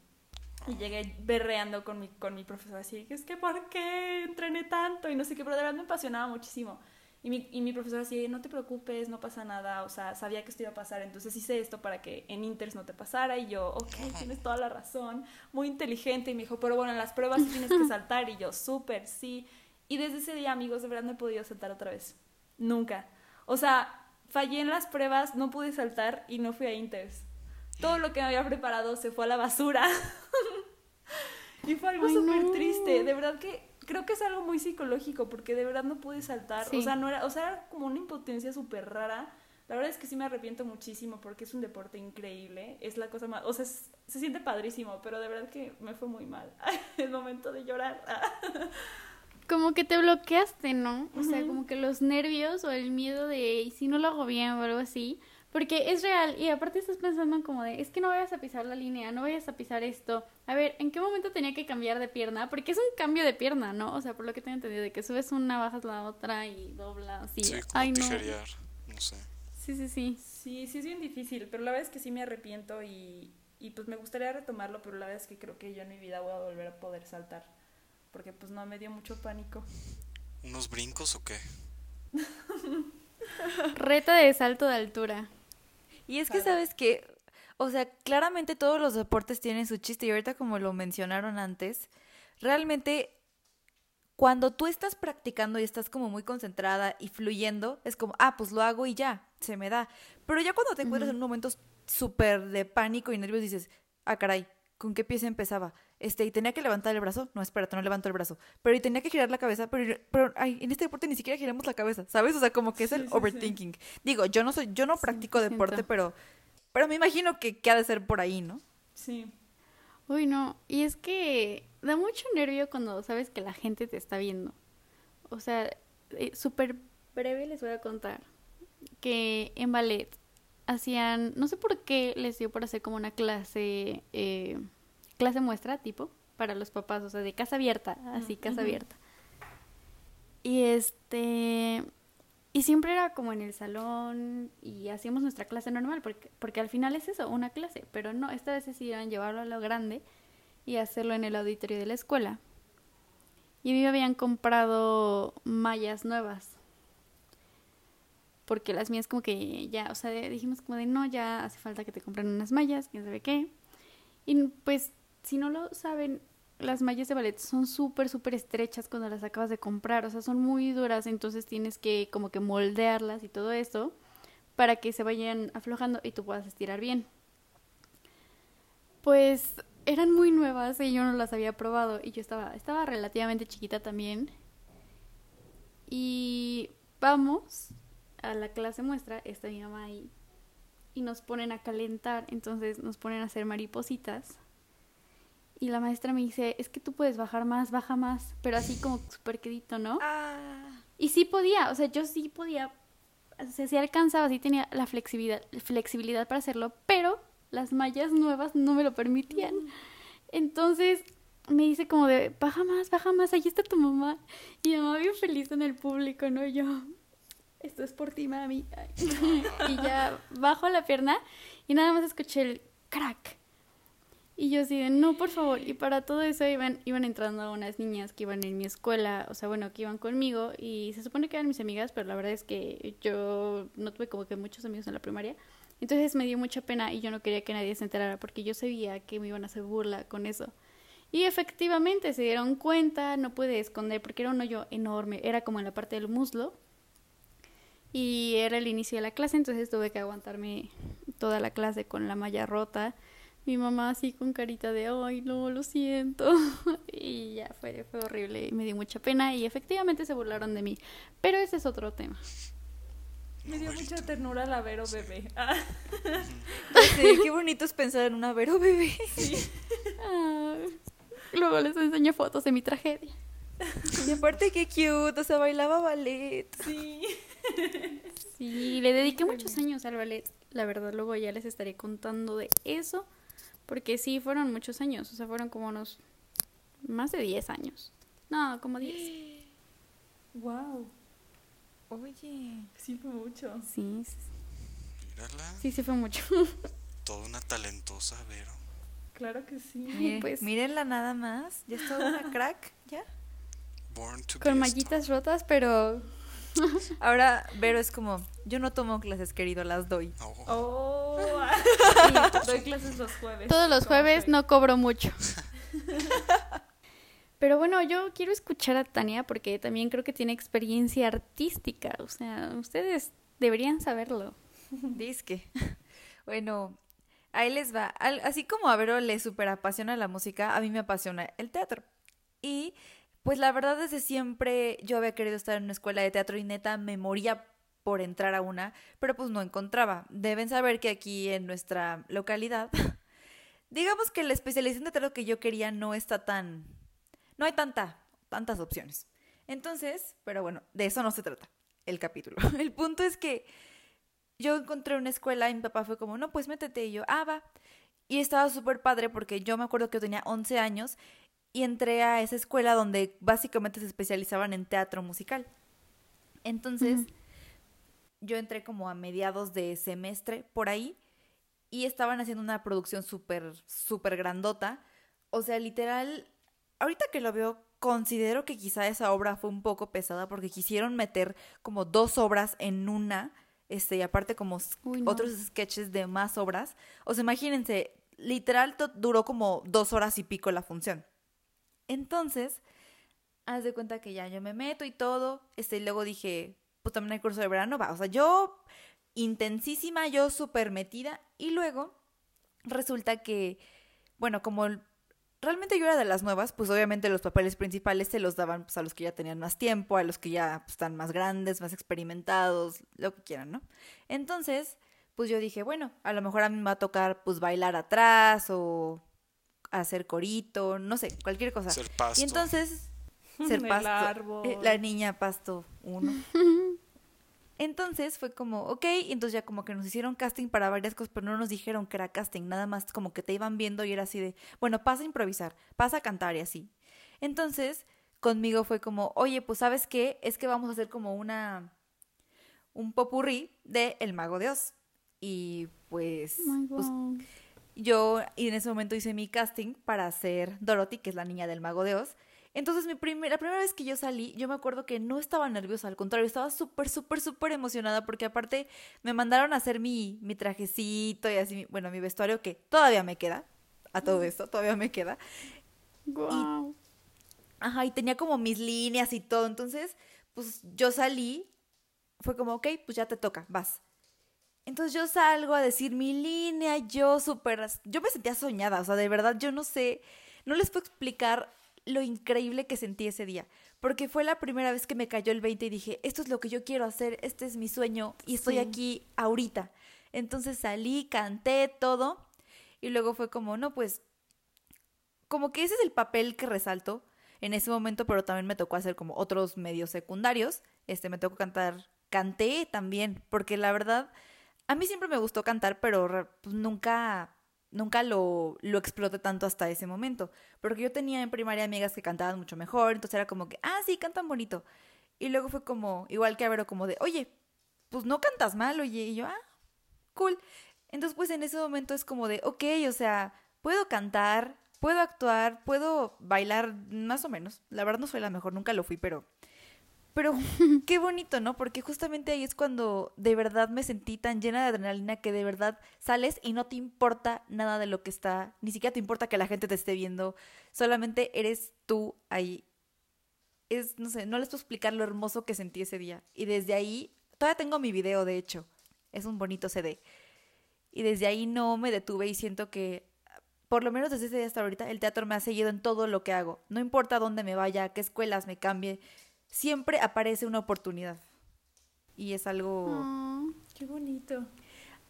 Y llegué berreando con mi, con mi profesor así, que es que ¿por qué entrené tanto? Y no sé qué, pero de verdad me apasionaba muchísimo. Y mi, y mi profesora así, no te preocupes, no pasa nada, o sea, sabía que esto iba a pasar, entonces hice esto para que en Inters no te pasara. Y yo, ok, tienes toda la razón, muy inteligente. Y me dijo, pero bueno, en las pruebas tienes que saltar. Y yo, súper, sí. Y desde ese día, amigos, de verdad no he podido saltar otra vez. Nunca. O sea, fallé en las pruebas, no pude saltar y no fui a Inters. Todo lo que me había preparado se fue a la basura. y fue algo súper no. triste. De verdad que creo que es algo muy psicológico porque de verdad no pude saltar. Sí. O sea, no era, o sea, era como una impotencia súper rara. La verdad es que sí me arrepiento muchísimo porque es un deporte increíble. Es la cosa más, o sea, es- se siente padrísimo, pero de verdad que me fue muy mal. El momento de llorar. Como que te bloqueaste, ¿no? O sea, Ujú. como que los nervios o el miedo de "¿Y si no lo hago bien o algo así. Porque es real y aparte estás pensando en como de, es que no vayas a pisar la línea, no vayas a pisar esto. A ver, ¿en qué momento tenía que cambiar de pierna? Porque es un cambio de pierna, ¿no? O sea, por lo que tengo entendido, de que subes una, bajas la otra y doblas y... Sí, como Ay, no. tijerear, no sé. Sí, sí, sí. Sí, sí es bien difícil, pero la verdad es que sí me arrepiento y, y pues me gustaría retomarlo, pero la verdad es que creo que yo en mi vida voy a volver a poder saltar, porque pues no, me dio mucho pánico. ¿Unos brincos o qué? Reta de salto de altura. Y es que sabes que, o sea, claramente todos los deportes tienen su chiste y ahorita como lo mencionaron antes, realmente cuando tú estás practicando y estás como muy concentrada y fluyendo, es como, ah, pues lo hago y ya, se me da. Pero ya cuando te encuentras en un momento súper de pánico y nervios dices, ah, caray, ¿con qué pie se empezaba? Este, y tenía que levantar el brazo, no, espérate, no levanto el brazo. Pero y tenía que girar la cabeza, pero, pero ay, en este deporte ni siquiera giramos la cabeza, ¿sabes? O sea, como que es Sí, el sí, sí. overthinking. Digo, yo no soy, yo no practico 100%. deporte, pero, pero me imagino que, que ha de ser por ahí, ¿no? Sí, Uy, no. Y es que da mucho nervio cuando sabes que la gente te está viendo. O sea, eh, súper breve les voy a contar que en ballet hacían, no sé por qué les dio por hacer como una clase, eh, clase muestra tipo, para los papás, o sea, de casa abierta, así, casa abierta. Y este, y siempre era como en el salón y hacíamos nuestra clase normal, porque, porque al final es eso, una clase, pero no, esta vez decidieron llevarlo a lo grande y hacerlo en el auditorio de la escuela. Y a mí me habían comprado mallas nuevas. Porque las mías como que ya, o sea, dijimos como de no, ya hace falta que te compren unas mallas, quién sabe qué. Y pues, si no lo saben, las mallas de ballet son súper, súper estrechas cuando las acabas de comprar, o sea, son muy duras, entonces tienes que como que moldearlas y todo eso para que se vayan aflojando y tú puedas estirar bien. Pues eran muy nuevas y yo no las había probado y yo estaba, estaba relativamente chiquita también. Y vamos a la clase muestra, está mi mamá ahí, y nos ponen a calentar, entonces nos ponen a hacer maripositas. Y la maestra me dice, es que tú puedes bajar más, baja más, pero así como súper quedito, ¿no? Ah. Y sí podía, o sea, yo sí podía, o sea, sí alcanzaba, sí tenía la flexibilidad, flexibilidad para hacerlo, pero las mallas nuevas no me lo permitían. Entonces me dice como de, baja más, baja más, ahí está tu mamá. Y mi mamá bien feliz en el público, ¿no? Y yo, esto es por ti, mami. Y ya bajo la pierna y nada más escuché el crack. Y yo así de, no, por favor. Y para todo eso iban, iban entrando unas niñas que iban en mi escuela, o sea, bueno, que iban conmigo. Y se supone que eran mis amigas, pero la verdad es que yo no tuve como que muchos amigos en la primaria. Entonces me dio mucha pena y yo no quería que nadie se enterara porque yo sabía que me iban a hacer burla con eso. Y efectivamente se dieron cuenta, no pude esconder porque era un hoyo enorme, era como en la parte del muslo. Y era el inicio de la clase, entonces tuve que aguantarme toda la clase con la malla rota. Mi mamá así con carita de, ay, no, lo siento. y ya fue, fue horrible y me dio mucha pena y efectivamente se burlaron de mí. Pero ese es otro tema. me dio mucha ternura la Vero bebé. Ah, qué bonito es pensar en una Vero bebé. Ah, luego les enseño fotos de mi tragedia. Y aparte qué cute, o sea, bailaba ballet. sí. Sí, le dediqué muchos años al ballet. La verdad, luego ya les estaré contando de eso. Porque sí, fueron muchos años. O sea, fueron como unos más de 10 años. No, como 10. Wow, Oye. sí fue mucho. Sí, sí, Mírala, sí, sí fue mucho. toda una talentosa, Vero. Claro que sí. Pues- Mírenla nada más. Ya es toda una crack, ¿ya? Born to Con mallitas rotas, pero Ahora Vero es como, yo no tomo clases, querido, las doy. Oh. Oh, doy clases los jueves. Todos los jueves no cobro mucho. Pero bueno, yo quiero escuchar a Tania porque también creo que tiene experiencia artística. O sea, ustedes deberían saberlo. Disque. Bueno, ahí les va. Así como a Vero le super apasiona la música, a mí me apasiona el teatro. Y pues la verdad desde siempre yo había querido estar en una escuela de teatro y neta me moría por entrar a una, pero pues no encontraba. Deben saber que aquí en nuestra localidad, digamos que la especialización de teatro que yo quería no está tan... No hay tanta, tantas opciones. Entonces, pero bueno, de eso no se trata el capítulo. El punto es que yo encontré una escuela y mi papá fue como, no, pues métete. Y yo, ah, va. Y estaba súper padre porque yo me acuerdo que tenía 11 años y entré a esa escuela donde básicamente se especializaban en teatro musical. Entonces, yo entré como a mediados de semestre por ahí y estaban haciendo una producción súper, súper grandota. O sea, literal, ahorita que lo veo, considero que quizá esa obra fue un poco pesada porque quisieron meter como dos obras en una, este, y aparte como s- Uy, no. otros sketches de más obras. O sea, imagínense, literal duró como dos horas y pico la función. Entonces, haz de cuenta que ya yo me meto y todo, este, y luego dije, pues también hay curso de verano, va, o sea, yo intensísima, yo súper metida, y luego resulta que, bueno, como realmente yo era de las nuevas, pues obviamente los papeles principales se los daban pues, a los que ya tenían más tiempo, a los que ya pues, están más grandes, más experimentados, lo que quieran, ¿no? Entonces, pues yo dije, bueno, a lo mejor a mí me va a tocar pues bailar atrás o hacer corito, no sé, cualquier cosa. Ser pasto. Y entonces, ser El pasto. árbol. eh, La niña pasto uno. Entonces fue como, ok, y entonces ya como que nos hicieron casting para varias cosas, pero no nos dijeron que era casting, nada más como que te iban viendo y era así de, bueno, pasa a improvisar, pasa a cantar y así. Entonces, conmigo fue como, oye, pues sabes qué, es que vamos a hacer como una, un popurrí de El Mago de Oz. Y pues, Oh my pues. Yo y en ese momento hice mi casting para ser Dorothy, que es la niña del mago de Oz. Entonces, mi primer- la primera vez que yo salí, yo me acuerdo que no estaba nerviosa, al contrario, estaba súper, súper, súper emocionada porque aparte me mandaron a hacer mi, mi trajecito y así, mi- bueno, mi vestuario que todavía me queda, a todo esto, todavía me queda. Guau. Ajá, y tenía como mis líneas y todo. Entonces, pues yo salí, fue como, ok, pues ya te toca, vas. Entonces yo salgo a decir mi línea, yo súper, yo me sentía soñada, o sea, de verdad yo no sé, no les puedo explicar lo increíble que sentí ese día, porque fue la primera vez que me cayó el 20 y dije, esto es lo que yo quiero hacer, este es mi sueño y estoy Sí. aquí ahorita. Entonces salí, canté todo y luego fue como, no, pues como que ese es el papel que resalto en ese momento, pero también me tocó hacer como otros medios secundarios. Este, me tocó cantar, canté también, porque la verdad, a mí siempre me gustó cantar, pero pues, nunca, nunca lo, lo exploté tanto hasta ese momento. Porque yo tenía en primaria amigas que cantaban mucho mejor, entonces era como que, ah, sí, cantan bonito. Y luego fue como, igual que a Vero, como de, oye, pues no cantas mal, oye, y yo, ah, cool. Entonces, pues en ese momento es como de, ok, o sea, puedo cantar, puedo actuar, puedo bailar, más o menos. La verdad no soy la mejor, nunca lo fui, pero... Pero qué bonito, ¿no? Porque justamente ahí es cuando de verdad me sentí tan llena de adrenalina que de verdad sales y no te importa nada de lo que está, ni siquiera te importa que la gente te esté viendo, solamente eres tú ahí. Es, no sé, no les puedo explicar lo hermoso que sentí ese día. Y desde ahí, todavía tengo mi video, de hecho, es un bonito CD. Y desde ahí no me detuve y siento que, por lo menos desde ese día hasta ahorita, el teatro me ha seguido en todo lo que hago. No importa dónde me vaya, qué escuelas me cambie, siempre aparece una oportunidad. Y es algo... Ah, Qué bonito.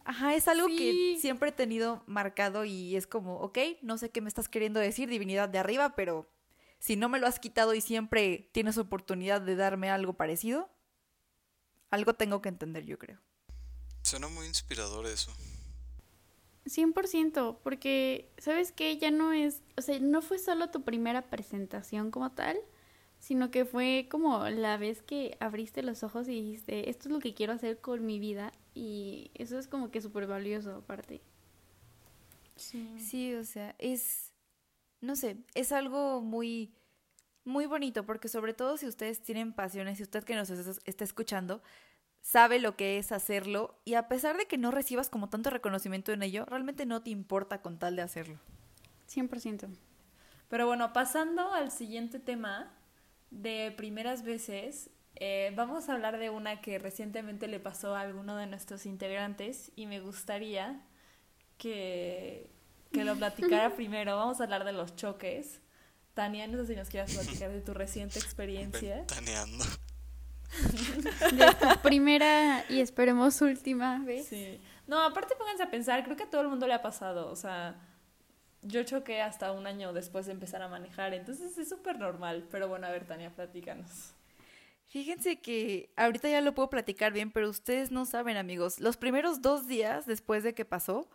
Ajá, es algo que Sí. siempre he tenido marcado y es como, ok, no sé qué me estás queriendo decir, divinidad de arriba, pero si no me lo has quitado y siempre tienes oportunidad de darme algo parecido, algo tengo que entender, yo creo. Suena muy inspirador eso. 100%, porque, ¿sabes qué? Ya no es, o sea, no fue solo tu primera presentación como tal, sino que fue como la vez que abriste los ojos y dijiste, esto es lo que quiero hacer con mi vida, y eso es como que súper valioso aparte. Sí. Sí, o sea, es, no sé, es algo muy, muy bonito, porque sobre todo si ustedes tienen pasiones, si usted que nos es- está escuchando, sabe lo que es hacerlo y a pesar de que no recibas como tanto reconocimiento en ello, realmente no te importa con tal de hacerlo. 100%. Pero bueno, pasando al siguiente tema de primeras veces, eh, vamos a hablar de una que recientemente le pasó a alguno de nuestros integrantes y me gustaría que, que lo platicara primero. Vamos a hablar de los choques. Tania, no sé si nos quieras platicar de tu reciente experiencia. Ventaneando. De tu primera y esperemos última vez. Sí. No, aparte pónganse a pensar, creo que a todo el mundo le ha pasado. O sea, yo choqué hasta un año después de empezar a manejar, entonces es súper normal. Pero bueno, a ver, Tania, platícanos. Fíjense que ahorita ya lo puedo platicar bien, pero ustedes no saben, amigos. Los primeros dos días después de que pasó,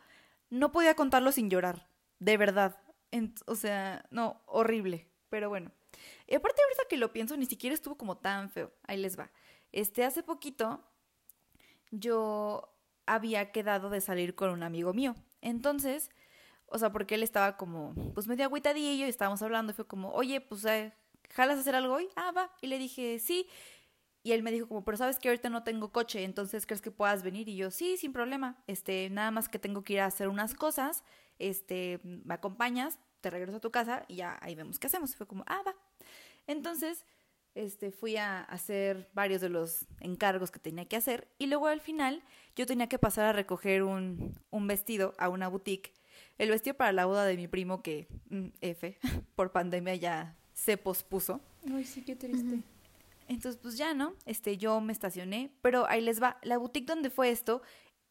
no podía contarlo sin llorar. De verdad. O sea, no, horrible. Pero bueno. Y aparte, ahorita que lo pienso, ni siquiera estuvo como tan feo. Ahí les va. Este, hace poquito, yo había quedado de salir con un amigo mío. Entonces, o sea, porque él estaba como, pues medio agüitadillo y estábamos hablando y fue como, oye, pues, eh, ¿jalas a hacer algo hoy? Ah, va. Y le dije, sí. Y él me dijo como, pero sabes que ahorita no tengo coche, entonces ¿crees que puedas venir? Y yo, sí, sin problema. Este, nada más que tengo que ir a hacer unas cosas. Este, me acompañas, te regreso a tu casa y ya ahí vemos qué hacemos. Fue como, ah, va. Entonces, este, fui a hacer varios de los encargos que tenía que hacer. Y luego al final, yo tenía que pasar a recoger un, un vestido a una boutique. El vestido para la boda de mi primo que, mm, F, por pandemia ya se pospuso. Ay, sí, qué triste. Entonces, pues ya, ¿no? Este, yo me estacioné, pero ahí les va. La boutique donde fue esto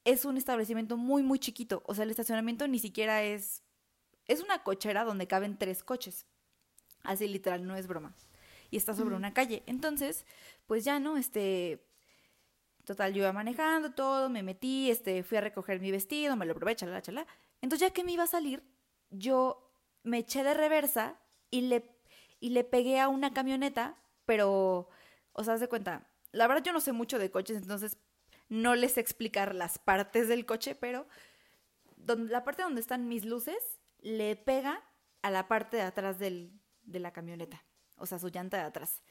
es un establecimiento muy, muy chiquito. O sea, el estacionamiento ni siquiera es... Es una cochera donde caben tres coches. Así literal, no es broma. Y está sobre una calle. Entonces, pues ya, ¿no? Este... Total, yo iba manejando todo, me metí, este, fui a recoger mi vestido, me lo probé, chalala, chalala. Entonces, ya que me iba a salir, yo me eché de reversa y le, y le pegué a una camioneta, pero, o sea, haz de cuenta, la verdad yo no sé mucho de coches, entonces no les explicar las partes del coche, pero donde, la parte donde están mis luces le pega a la parte de atrás del, de la camioneta, o sea, su llanta de atrás.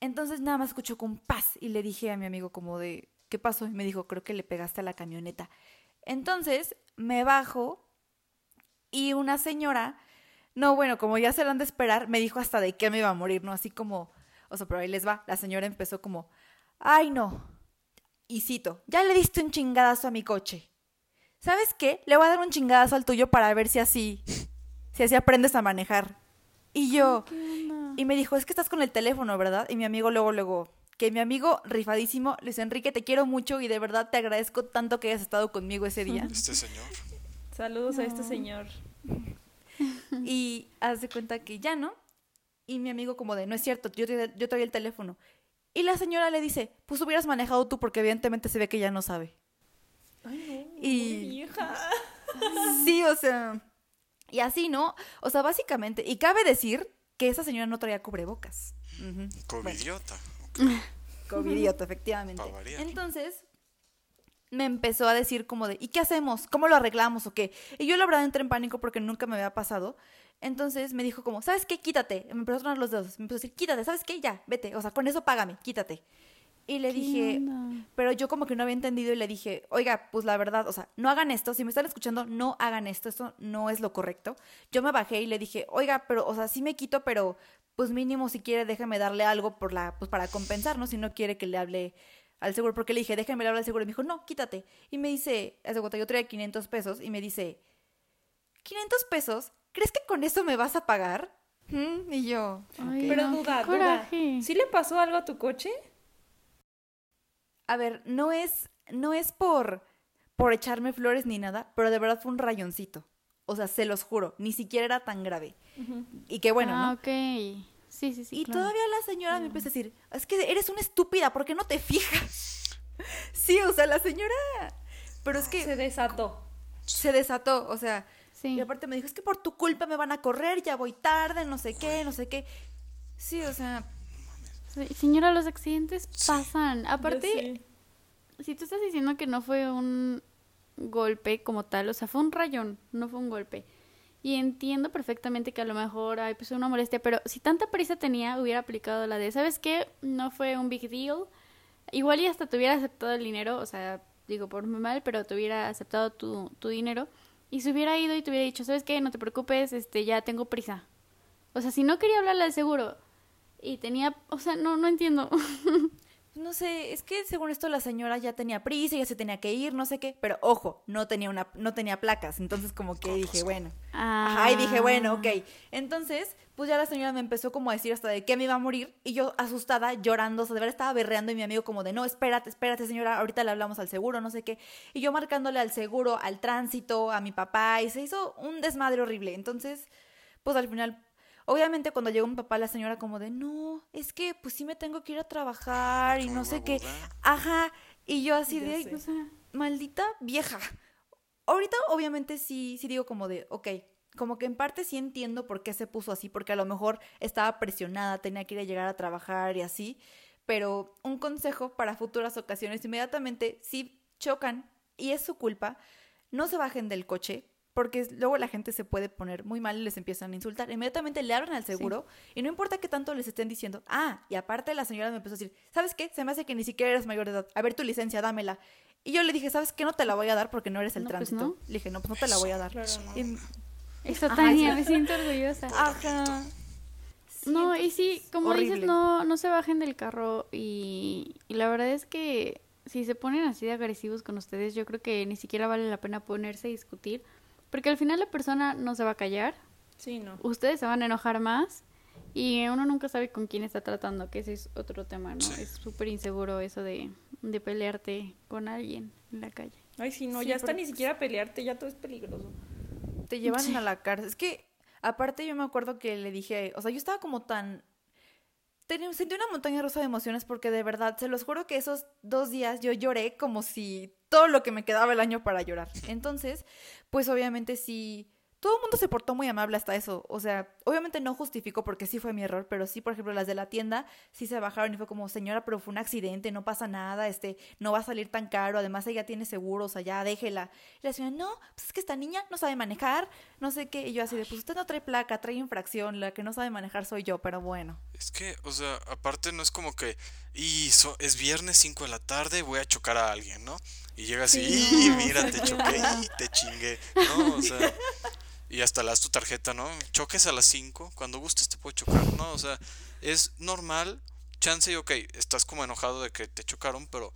Entonces nada más escuchó con paz y le dije a mi amigo como de, ¿qué pasó? Y me dijo, creo que le pegaste a la camioneta. Entonces me bajo y una señora, no, bueno, como ya se lo han de esperar, me dijo hasta de qué me iba a morir, ¿no? Así como, o sea, pero ahí les va, la señora empezó como, ay no, y cito, ya le diste un chingadazo a mi coche. ¿Sabes qué? Le voy a dar un chingadazo al tuyo para ver si así, si así aprendes a manejar. Y yo, y me dijo, es que estás con el teléfono, ¿verdad? Y mi amigo luego, luego, que mi amigo rifadísimo, Luis Enrique, te quiero mucho y de verdad te agradezco tanto que hayas estado conmigo ese día. Este señor. Saludos a este señor. Y haz de cuenta que ya no. Y mi amigo como de, no es cierto, yo, yo traía el teléfono. Y la señora le dice, pues hubieras manejado tú porque evidentemente se ve que ya no sabe. Ay, no, Y- vieja. Sí, o sea, y así, ¿no? O sea, básicamente, y cabe decir que esa señora no traía cubrebocas. Ujú. Bueno, Covidiota. covidiota, efectivamente. Entonces, me empezó a decir como de, ¿y qué hacemos? ¿Cómo lo arreglamos o qué? Y yo la verdad entré en pánico porque nunca me había pasado. Entonces me dijo como, ¿sabes qué? Quítate. Me empezó a tronar los dedos. Me empezó a decir, quítate, ¿sabes qué? Ya, vete. O sea, con eso págame, quítate. Y le dije, onda? pero yo como que no había entendido y le dije, oiga, pues la verdad, o sea, no hagan esto, si me están escuchando, no hagan esto, esto no es lo correcto. Yo me bajé y le dije, oiga, pero, o sea, sí me quito, pero pues mínimo si quiere déjame darle algo por la, pues para compensar, ¿no? Si no quiere que le hable al seguro, porque le dije, déjame hablar al seguro. Y me dijo, no, quítate. Y me dice, hace cuenta, yo traía 500 pesos y me dice, ¿500 pesos? ¿Crees que con eso me vas a pagar? ¿Mm? Y yo. Pero no, duda, duda. ¿Sí le pasó algo a tu coche? A ver, no es, no es por, por echarme flores ni nada, pero de verdad fue un rayoncito. O sea, se los juro, ni siquiera era tan grave. Y qué bueno, ah, ¿no? ok. Sí, sí, sí. y claro. todavía la señora me empieza a decir, es que eres una estúpida, ¿por qué no te fijas? sí, o sea, la señora... Pero es que Se desató. se desató, o sea, Sí. y aparte me dijo, es que por tu culpa me van a correr, ya voy tarde, no sé qué, no sé qué. Sí, o sea, Sí, Señora, los accidentes pasan. Aparte, si tú estás diciendo que no fue un golpe como tal, o sea, fue un rayón, no fue un golpe. Y entiendo perfectamente que a lo mejor hay pues una molestia, pero si tanta prisa tenía, hubiera aplicado la de, ¿sabes qué? No fue un big deal. Igual y hasta te hubiera aceptado el dinero, o sea, digo por mal, pero te hubiera aceptado tu, tu dinero. Y se hubiera ido y te hubiera dicho, ¿sabes qué? No te preocupes, este, ya tengo prisa. O sea, si no quería hablarle al seguro y tenía, o sea, no, no entiendo. No sé, es que según esto la señora ya tenía prisa, ya se tenía que ir, no sé qué, pero ojo, no tenía una, no tenía placas, entonces como que dije, bueno, ajá, y dije, bueno, ok. Entonces, pues ya la señora me empezó como a decir hasta de que me iba a morir, y yo asustada, llorando, o sea, de verdad estaba berreando, y mi amigo como de, no, espérate, espérate, señora, ahorita le hablamos al seguro, no sé qué. Y yo marcándole al seguro, al tránsito, a mi papá, y se hizo un desmadre horrible. Entonces, pues al final Obviamente cuando llegó mi papá, la señora como de, no, es que pues sí me tengo que ir a trabajar y no sé qué. Ajá, y yo así de, o sea, maldita vieja. Ahorita obviamente sí, sí digo como de, ok, como que en parte sí entiendo por qué se puso así, porque a lo mejor estaba presionada, tenía que ir a llegar a trabajar y así, pero un consejo para futuras ocasiones, inmediatamente si chocan y es su culpa, no se bajen del coche, porque luego la gente se puede poner muy mal y les empiezan a insultar. Inmediatamente le abren al seguro y no importa qué tanto les estén diciendo, ah, y aparte la señora me empezó a decir, ¿sabes qué? Se me hace que ni siquiera eres mayor de edad. A ver tu licencia, dámela. Y yo le dije, ¿sabes qué? No te la voy a dar porque no eres el No, pues tránsito. no. Le dije, no, pues no te la voy a dar. Y- Eso, Tania, me siento orgullosa. Ajá. No, y sí, como dices, no, no se bajen del carro y, y la verdad es que si se ponen así de agresivos con ustedes, yo creo que ni siquiera vale la pena ponerse a discutir, porque al final la persona no se va a callar, Sí, no. ustedes se van a enojar más y uno nunca sabe con quién está tratando, que ese es otro tema, ¿no? Sí. Es súper inseguro eso de, de pelearte con alguien en la calle. Ay, sí, no, Sí, ya está ni siquiera pelearte, ya todo es peligroso. te llevan a la cárcel. Es que, aparte, yo me acuerdo que le dije, o sea, yo estaba como tan. tenía- sentí una montaña rusa de emociones porque de verdad, se los juro que esos dos días yo lloré como si todo lo que me quedaba el año para llorar. Entonces, pues obviamente sí. Todo el mundo se portó muy amable hasta eso. O sea, obviamente no justifico porque sí fue mi error, pero sí, por ejemplo, las de la tienda sí se bajaron y fue como, señora, pero fue un accidente, no pasa nada, este, no va a salir tan caro, además ella tiene seguro, o sea, ya déjela. Y la señora, no, pues es que esta niña no sabe manejar, no sé qué. Y yo así de, pues usted no trae placa, trae infracción, la que no sabe manejar soy yo, pero bueno. Es que, o sea, aparte no es como que, y es viernes 5 de la tarde, voy a chocar a alguien, ¿no? Y llega así, Sí, y mira, te qué choqué y te chingué, ¿no? O sea, y hasta le das tu tarjeta, ¿no? Choques a las 5, cuando gustes te puedo chocar, ¿no? O sea, es normal, chance y ok, estás como enojado de que te chocaron, pero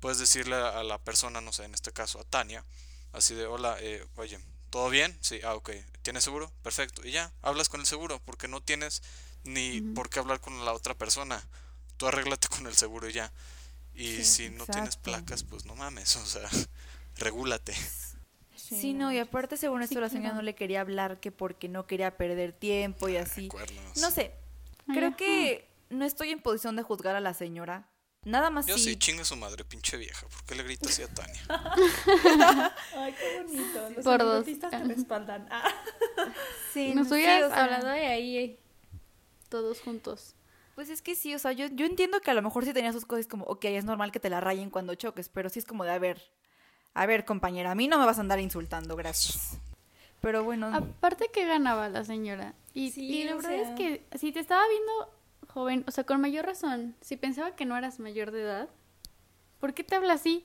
puedes decirle a a la persona, no sé, en este caso a Tania, así de, hola, eh, oye, ¿todo bien? Sí, ah, ok, ¿tienes seguro? Perfecto, y ya, hablas con el seguro, porque no tienes ni por qué hablar con la otra persona. Tú arréglate con el seguro y ya. Y si no tienes placas, pues no mames, o sea, regúlate. Sí, no, y aparte según esto la señora claro. no le quería hablar que porque no quería perder tiempo y así. Cuernos. No sé, creo ajá. que no estoy en posición de juzgar a la señora. Nada más Yo sí, sí. chingue su madre, pinche vieja. ¿Por qué le grita así a Tania? Ay, qué bonito. Los Por dos. te respaldan. Ah. sí, Nos hubieras o sea, hablado de ahí eh, todos juntos. Pues es que sí, o sea, yo, yo entiendo que a lo mejor sí tenía sus cosas como, ok, es normal que te la rayen cuando choques, pero sí es como de, a ver, a ver, compañera, a mí no me vas a andar insultando, gracias. Pero bueno, Aparte que ganaba la señora. Y, Sí, y la verdad sea. es que si te estaba viendo joven, o sea, con mayor razón, si pensaba que no eras mayor de edad, ¿por qué te habla así?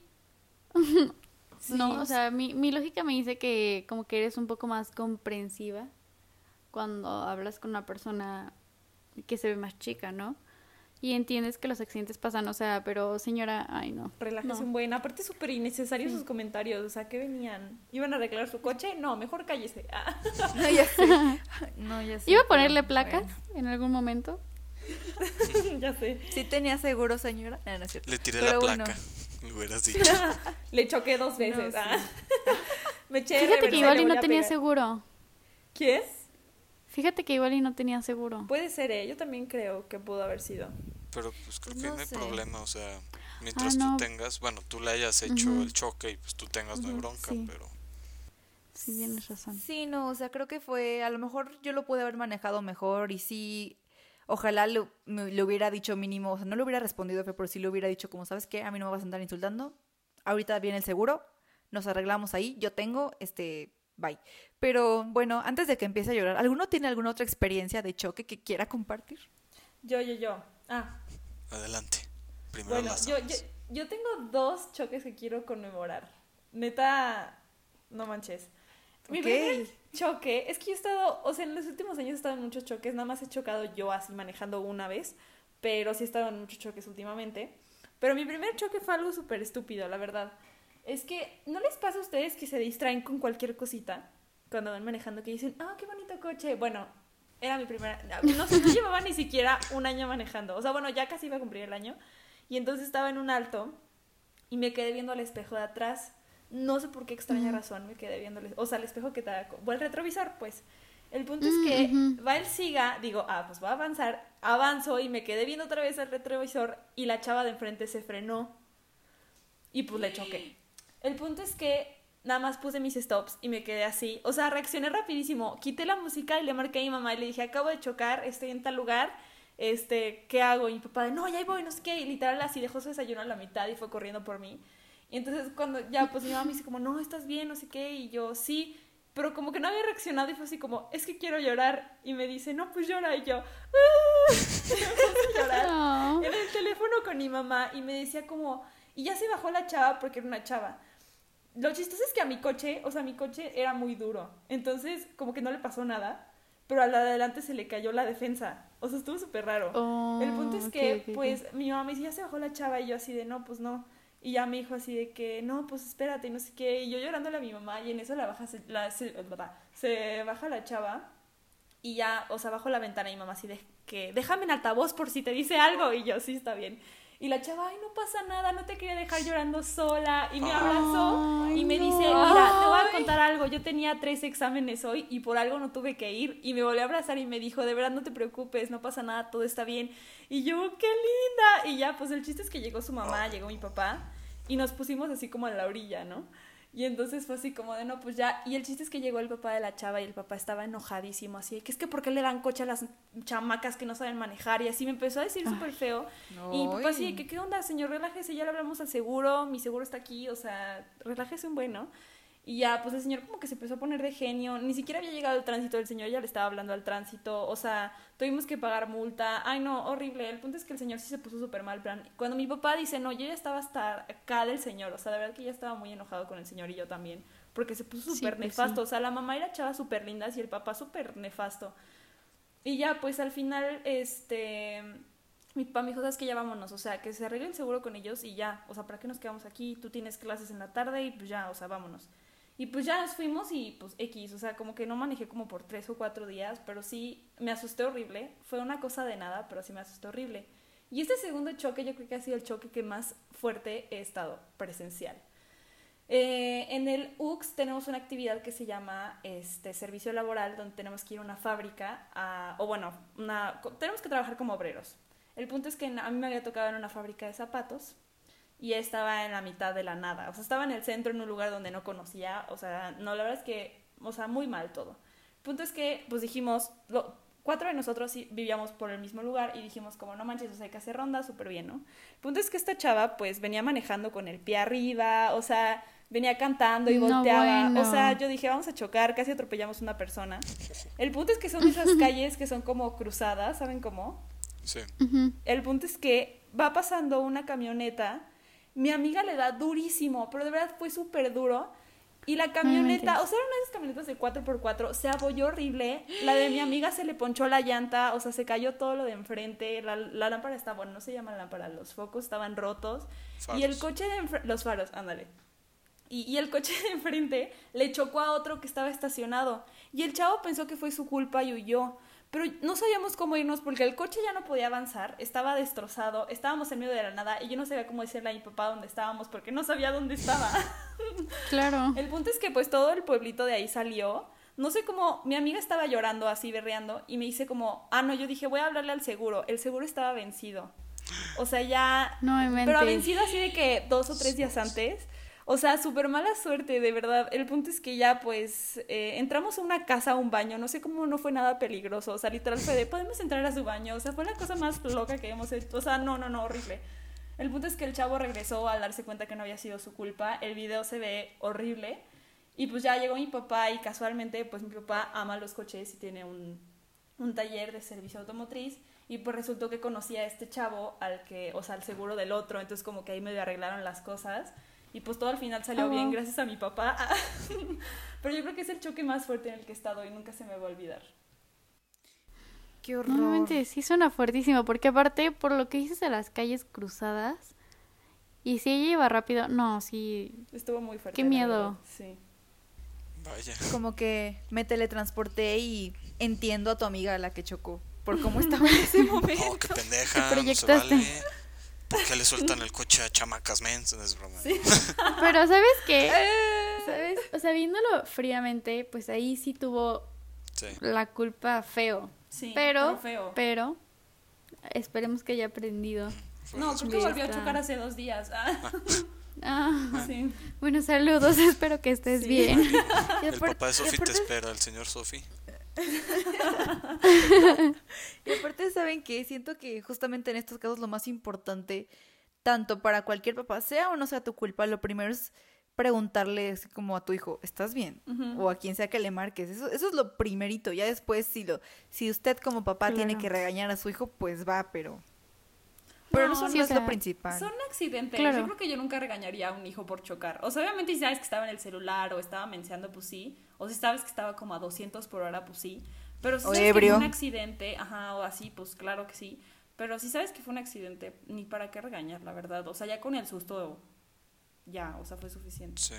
no, o sea, mi, mi lógica me dice que como que eres un poco más comprensiva cuando hablas con una persona que se ve más chica, ¿no? Y entiendes que los accidentes pasan, o sea, pero señora, ay no. Relájese No. un buen. Aparte, súper innecesarios sus comentarios. O sea, ¿qué venían? ¿Iban a arreglar su coche? No, mejor cállese. Ah. no, ya sé. No, ya sé. ¿Iba a ponerle placas bueno. en algún momento? ya sé. Sí tenía seguro, señora. No, no es cierto. Le tiré Pero la bueno. placa. Dicho. Le choqué dos veces. sí. ah. Me eché de Fíjate que igual y no tenía pegar. seguro. ¿Quién? Fíjate que igual y no tenía seguro. Puede ser, ¿eh? Yo también creo que pudo haber sido. Pero pues creo que no no hay sé. problema, o sea, mientras Ah, no. tú tengas, bueno, tú le hayas hecho el choque y pues tú tengas no hay bronca, sí. pero Sí, tienes razón. Sí, no, o sea, creo que fue, a lo mejor yo lo pude haber manejado mejor y sí, ojalá lo- me- le hubiera dicho mínimo, o sea, no le hubiera respondido, pero sí le hubiera dicho como, ¿sabes qué? A mí no me vas a andar insultando, ahorita viene el seguro, nos arreglamos ahí, yo tengo, este, bye. Pero bueno, antes de que empiece a llorar, ¿alguno tiene alguna otra experiencia de choque que quiera compartir? Yo, yo, yo. Ah, Adelante. Primero bueno, las yo, yo, yo tengo dos choques que quiero conmemorar. Neta, no manches. Mi Ok. primer choque, es que yo he estado, o sea, en los últimos años he estado en muchos choques, nada más he chocado yo así manejando una vez, pero sí he estado en muchos choques últimamente. Pero mi primer choque fue algo súper estúpido, la verdad. Es que, ¿no les pasa a ustedes que se distraen con cualquier cosita cuando van manejando que dicen, ah, qué bonito coche? Bueno, era mi primera, no sé, no llevaba ni siquiera un año manejando, o sea, bueno, ya casi iba a cumplir el año, y entonces estaba en un alto y me quedé viendo al espejo de atrás. No sé por qué extraña razón me quedé viendo, o sea, el espejo que te da, o el retrovisor, pues. El punto es que Mm, ujú. va el siga, digo, ah, pues va a avanzar, avanzo y me quedé viendo otra vez el retrovisor y la chava de enfrente se frenó y pues le choqué. El punto es que nada más puse mis stops y me quedé así, o sea, reaccioné rapidísimo, quité la música y le marqué a mi mamá y le dije, acabo de chocar, estoy en tal lugar, este, ¿qué hago? Y mi papá no, ya ahí voy, no sé qué, y literal así dejó su desayuno a la mitad y fue corriendo por mí. Y entonces cuando ya, pues mi mamá me dice como, no, estás bien, no sé qué, y yo, sí, pero como que no había reaccionado y fue así como, es que quiero llorar. Y me dice, no, pues llora, y yo, "Ah". Y me puse a llorar No. en el teléfono con mi mamá y me decía como, y ya se bajó la chava porque era una chava. Lo chistoso es que a mi coche, o sea, mi coche era muy duro, entonces como que no le pasó nada, pero a la de adelante se le cayó la defensa, o sea, estuvo súper raro. Oh, el punto es que, pues, mi mamá me dice, ya se bajó la chava, y yo así de, no, pues no. Y ya me dijo así de que, no, pues espérate, y no sé qué. Y yo llorándole a mi mamá, y en eso la baja, se, la, se, se baja la chava, y ya, o sea, bajo la ventana y mi mamá así de que, déjame en altavoz por si te dice algo. Y yo, sí, está bien. Y la chava, ay, no pasa nada, no te quería dejar llorando sola. Y me abrazó y me dice, mira, te voy a contar algo. Yo tenía tres exámenes hoy y por algo no tuve que ir. Y me volvió a abrazar y me dijo, de verdad no te preocupes, no pasa nada, todo está bien. Y yo, qué linda. Y ya, pues el chiste es que llegó su mamá, llegó mi papá y nos pusimos así como en la orilla, ¿no? Y entonces fue así como de, no, pues ya. Y el chiste es que llegó el papá de la chava y el papá estaba enojadísimo, así, que es que ¿por qué le dan coche a las chamacas que no saben manejar? Y así me empezó a decir súper feo. Y papá así, que qué onda, señor, relájese, ya le hablamos al seguro, mi seguro está aquí, o sea, relájese un buen, ¿no? Y ya, pues el señor como que se empezó a poner de genio, ni siquiera había llegado el tránsito, el señor ya le estaba hablando al tránsito, o sea, tuvimos que pagar multa, ay no, horrible, el punto es que el señor sí se puso súper mal, plan, cuando mi papá dice, no, yo ya estaba hasta acá del señor, o sea, de verdad que ya estaba muy enojado con el señor y yo también, porque se puso Sí, súper pues nefasto, sí. o sea, la mamá y la chava súper lindas y el papá súper nefasto. Y ya, pues al final, este, mi papá me dijo, sabes que ya vámonos, o sea, que se arregle el seguro con ellos y ya, o sea, ¿para qué nos quedamos aquí? Tú tienes clases en la tarde y pues ya, o sea, vámonos. Y pues ya nos fuimos y pues X, o sea, como que no manejé como por tres o cuatro días, pero sí me asusté horrible, fue una cosa de nada, pero sí me asusté horrible. Y este segundo choque yo creo que ha sido el choque que más fuerte he estado presencial. Eh, en el UX tenemos una actividad que se llama este, servicio laboral, donde tenemos que ir a una fábrica, o bueno, tenemos que trabajar como obreros. El punto es que a mí me había tocado en una fábrica de zapatos y estaba en la mitad de la nada. O sea, estaba en el centro, en un lugar donde no conocía. O sea, no, la verdad es que, o sea, muy mal todo. El punto es que, pues dijimos, lo- cuatro de nosotros vivíamos por el mismo lugar y dijimos, como no manches, o sea, hay que hacer ronda, súper bien, ¿no? El punto es que esta chava, pues venía manejando con el pie arriba, o sea, venía cantando y No, volteaba. bueno. O sea, yo dije, vamos a chocar, casi atropellamos a una persona. El punto es que son esas calles que son como cruzadas, ¿saben cómo? Sí. Ujú. El punto es que va pasando una camioneta, mi amiga le da durísimo, pero de verdad fue súper duro. Y la camioneta, o sea, era una de esas camionetas de 4x4, se abolló horrible. La de mi amiga se le ponchó la llanta, o sea, se cayó todo lo de enfrente. La, la lámpara estaba, bueno, no se llama lámpara, los focos estaban rotos. Y el coche de enfrente, los faros, ándale. Y, y el coche de enfrente le chocó a otro que estaba estacionado. Y el chavo pensó que fue su culpa y huyó. Pero no sabíamos cómo irnos porque el coche ya no podía avanzar, estaba destrozado, estábamos en medio de la nada y yo no sabía cómo decirle a mi papá dónde estábamos porque no sabía dónde estaba. Claro. El punto es que pues todo el pueblito de ahí salió. No sé cómo, mi amiga estaba llorando así, berreando, y me dice como, ah, no, yo dije, voy a hablarle al seguro. El seguro estaba vencido. O sea, ya... No me Pero vencido así de que dos o tres días antes. O sea, súper mala suerte, de verdad. El punto es que ya, pues, eh, entramos a una casa, a un baño. No sé cómo no fue nada peligroso. O sea, literal fue de, podemos entrar a su baño. O sea, fue la cosa más loca que hemos hecho. O sea, no, no, no, horrible. El punto es que el chavo regresó al darse cuenta que no había sido su culpa. El video se ve horrible. Y pues ya llegó mi papá y casualmente pues mi papá ama los coches y tiene un, un taller de servicio automotriz y pues resultó que conocía a este chavo al que, o sea, al seguro del otro, entonces como que ahí medio arreglaron las cosas y pues todo al final salió Oh, bien gracias a mi papá. Pero yo creo que es el choque más fuerte en el que he estado y nunca se me va a olvidar. Qué horror. Normalmente sí suena fuertísimo, porque aparte, por lo que dices de las calles cruzadas, y si ella iba rápido, no, sí, Estuvo muy fuerte. Qué miedo. Sí. Vaya. Como que me teletransporté y entiendo a tu amiga a la que chocó por cómo estaba en ese momento. Qué pendeja, no se proyectaste. vale. ¿Por qué le sueltan el coche a chamacas mens? Es broma. Pero ¿sabes qué? ¿Sabes? O sea, viéndolo fríamente, pues ahí sí tuvo Sí. la culpa feo. Sí, pero, feo. pero, esperemos que haya aprendido. No, creo que volvió a chocar hace dos días. Ah, Ah, sí. bueno, saludos, espero que estés Sí. bien. El papá de Sofi te espera, el señor Sofi. Y aparte, ¿saben qué? Siento que justamente en estos casos lo más importante, tanto para cualquier papá, sea o no sea tu culpa, lo primero es preguntarle así como a tu hijo, ¿estás bien? O a quien sea que le marques. Eso, eso es lo primerito. Ya después, si lo, si usted como papá tiene que regañar a su hijo, pues va, pero. Pero No, eso no, sí, o es lo principal. Son accidentes. Claro. Yo creo que yo nunca regañaría a un hijo por chocar. O sea, obviamente si sabes que estaba en el celular o estaba mencionando, pues sí. O si sabes que estaba como a 200 por hora, pues sí. Pero si O sabes que ebrio. fue un accidente, ajá, o así, pues claro que sí. Pero si sabes que fue un accidente, ni para qué regañar, la verdad. O sea, ya con el susto, ya, o sea, fue suficiente. Sí.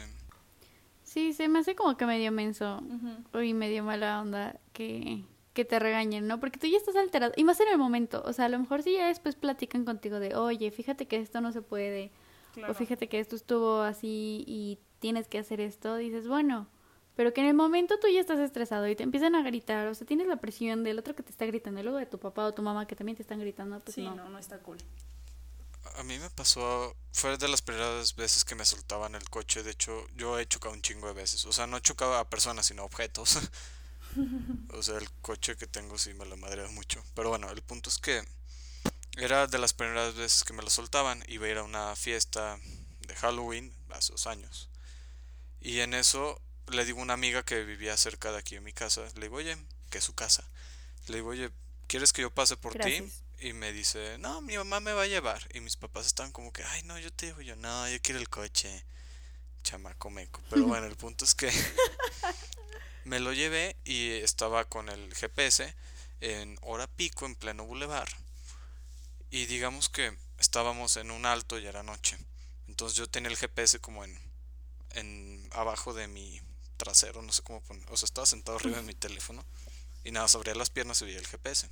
Sí, se me hace como que medio menso Ujú. y medio mala onda que, que te regañen, ¿no? Porque tú ya estás alterado. Y más en el momento. O sea, a lo mejor si ya después platican contigo de, oye, fíjate que esto no se puede. Claro. O fíjate que esto estuvo así y tienes que hacer esto. Dices, bueno. Pero que en el momento tú ya estás estresado y te empiezan a gritar. O sea, tienes la presión del otro que te está gritando. Y luego de tu papá o tu mamá que también te están gritando. Pues sí, no. no. no, está cool. A mí me pasó, fue de las primeras veces que me soltaban el coche. De hecho, yo he chocado un chingo de veces. O sea, no he chocado a personas, sino a objetos. o sea, el coche que tengo sí me lo madreo mucho. Pero bueno, el punto es que era de las primeras veces que me lo soltaban. Iba a ir a una fiesta de Halloween hace dos años. Y en eso le digo a una amiga que vivía cerca de aquí en mi casa. Le digo, oye, que es su casa. Le digo, oye, ¿quieres que yo pase por ti? Y me dice, no, mi mamá me va a llevar. Y mis papás están como que, ay, no, yo te digo, yo, no, yo quiero el coche. Chamaco meco. Pero bueno, el punto es que me lo llevé y estaba con el GPS en hora pico, en pleno bulevar. Y digamos que estábamos en un alto y era noche. Entonces yo tenía el GPS como en, en abajo de mi trasero, no sé cómo poner. O sea, estaba sentado arriba de mi teléfono. Y nada, abría las piernas y veía el GPS.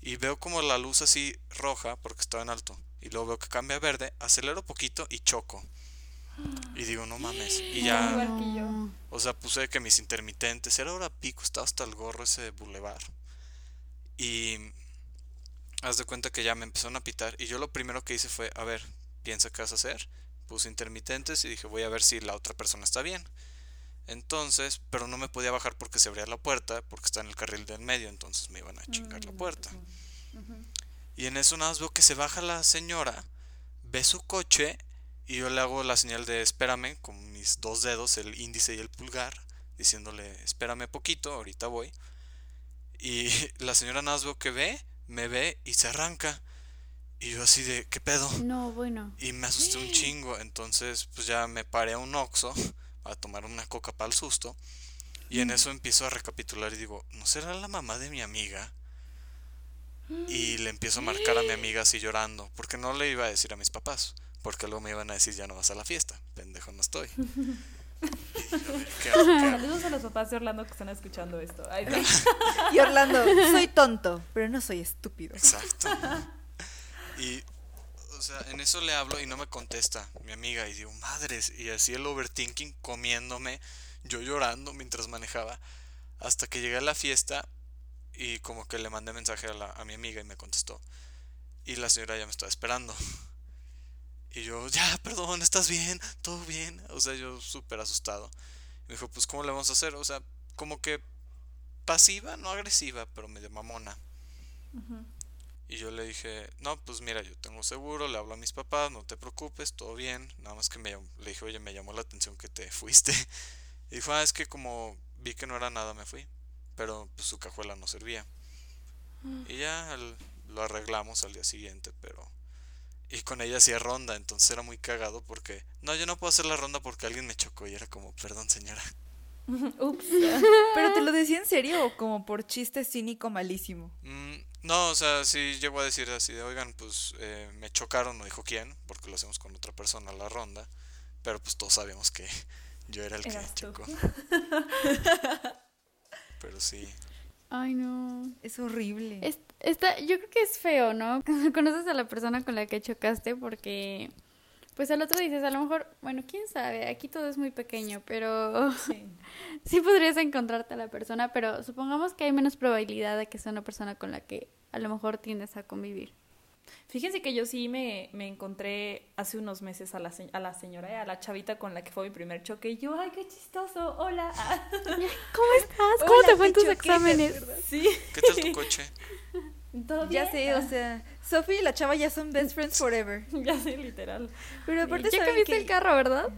Y veo como la luz así roja, porque estaba en alto. Y luego veo que cambia a verde, acelero poquito y choco. Y digo, no mames. Y ya, o sea, puse que mis intermitentes, era hora pico, estaba hasta el gorro ese bulevar. Y haz de cuenta que ya me empezaron a pitar. Y yo lo primero que hice fue, a ver, piensa qué vas a hacer. Puse intermitentes y dije, voy a ver si la otra persona está bien. Entonces, pero no me podía bajar porque se abría la puerta, porque está en el carril del medio, entonces me iban a chingar la puerta. Y en eso nada más veo que se baja la señora, ve su coche y yo le hago la señal de espérame con mis dos dedos, el índice y el pulgar, diciéndole espérame poquito, ahorita voy. Y la señora veo que ve, me ve y se arranca. Y yo así de, ¿qué pedo? No, bueno. Y me asusté un chingo, entonces pues ya me paré a un Oxxo a tomar una coca para el susto. Y en eso empiezo a recapitular y digo, ¿no será la mamá de mi amiga? Y le empiezo a marcar a mi amiga así llorando, porque no le iba a decir a mis papás, porque luego me iban a decir ya no vas a la fiesta, pendejo no estoy. Saludos a los papás de Orlando que están escuchando esto. Ay, no. Y Orlando, soy tonto, pero no soy estúpido. Exacto. Y, o sea, en eso le hablo y no me contesta mi amiga. Y digo, madres. Y así el overthinking comiéndome, yo llorando mientras manejaba. Hasta que llegué a la fiesta y como que le mandé mensaje a, la- a mi amiga y me contestó. Y la señora ya me estaba esperando. Y yo, ya, perdón, ¿estás bien? ¿Todo bien? O sea, yo súper asustado. Me dijo, pues, ¿cómo le vamos a hacer? O sea, como que pasiva, no agresiva, pero medio mamona. Y yo le dije, no, pues mira, yo tengo seguro, le hablo a mis papás, no te preocupes, todo bien. Nada más que me le dije, oye, me llamó la atención que te fuiste. Y dijo, ah, es que como vi que no era nada, me fui. Pero pues su cajuela no servía. Y ya lo arreglamos al día siguiente, pero... Y con ella hacía ronda, entonces era muy cagado porque... No, yo no puedo hacer la ronda porque alguien me chocó y era como, perdón señora. Ups. ¿Pero te lo decía en serio o como por chiste cínico malísimo? Mm, no, o sea, sí llegó a decir así de, oigan, pues eh, me chocaron, no dijo quién, porque lo hacemos con otra persona la ronda, pero pues todos sabíamos que yo era el que Eras tú. chocó. pero sí, Ay, no. Es horrible. Es- está, yo creo que es feo, ¿no? Cuando conoces a la persona con la que chocaste porque, pues al otro dices, a lo mejor, bueno, quién sabe, aquí todo es muy pequeño, pero Sí. sí podrías encontrarte a la persona, pero supongamos que hay menos probabilidad de que sea una persona con la que a lo mejor tiendes a convivir. Fíjense que yo sí me, me encontré hace unos meses a la, a la señora, eh, a la chavita con la que fue mi primer choque. Y yo, ay, qué chistoso, hola. ah". ¿Cómo estás? ¿Cómo Hola, te fue en tus choqué, ¿te exámenes? Sí. ¿qué tal tu coche? ¿Todo Ya bien? sé, o sea, Sophie y la chava ya son best friends forever. Ya sé, literal. Pero aparte Ya saben cambiaste que... el carro, ¿verdad?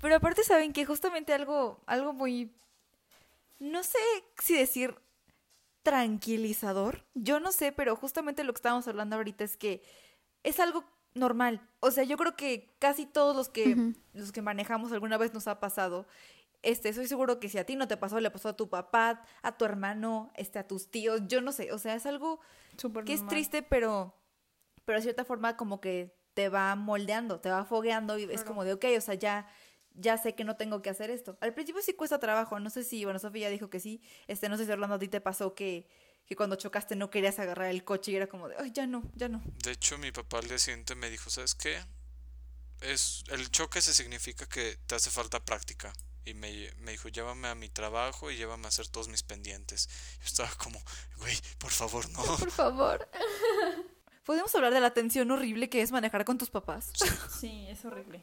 Pero aparte saben que justamente algo, algo muy, no sé si decir tranquilizador, yo no sé, pero justamente lo que estábamos hablando ahorita es que es algo normal. O sea, yo creo que casi todos los que, los que manejamos alguna vez nos ha pasado. Este, soy seguro que si a ti no te pasó, le pasó a tu papá, a tu hermano, este, a tus tíos, yo no sé. O sea, es algo que es triste, pero, pero de cierta forma como que te va moldeando, te va fogueando y es como de, ok, o sea, ya, ya sé que no tengo que hacer esto. Al principio sí cuesta trabajo, no sé si, bueno, Sofía ya dijo que sí, este, no sé si Orlando a ti te pasó que, que cuando chocaste no querías agarrar el coche y era como de, ay, ya no, ya no. De hecho, mi papá al día siguiente me dijo, ¿sabes qué? Es, el choque se significa que te hace falta práctica. Y me, me dijo, llévame a mi trabajo y llévame a hacer todos mis pendientes. Yo estaba como, güey, por favor, no. Por favor. ¿Podemos hablar de la tensión horrible que es manejar con tus papás? Sí, es horrible.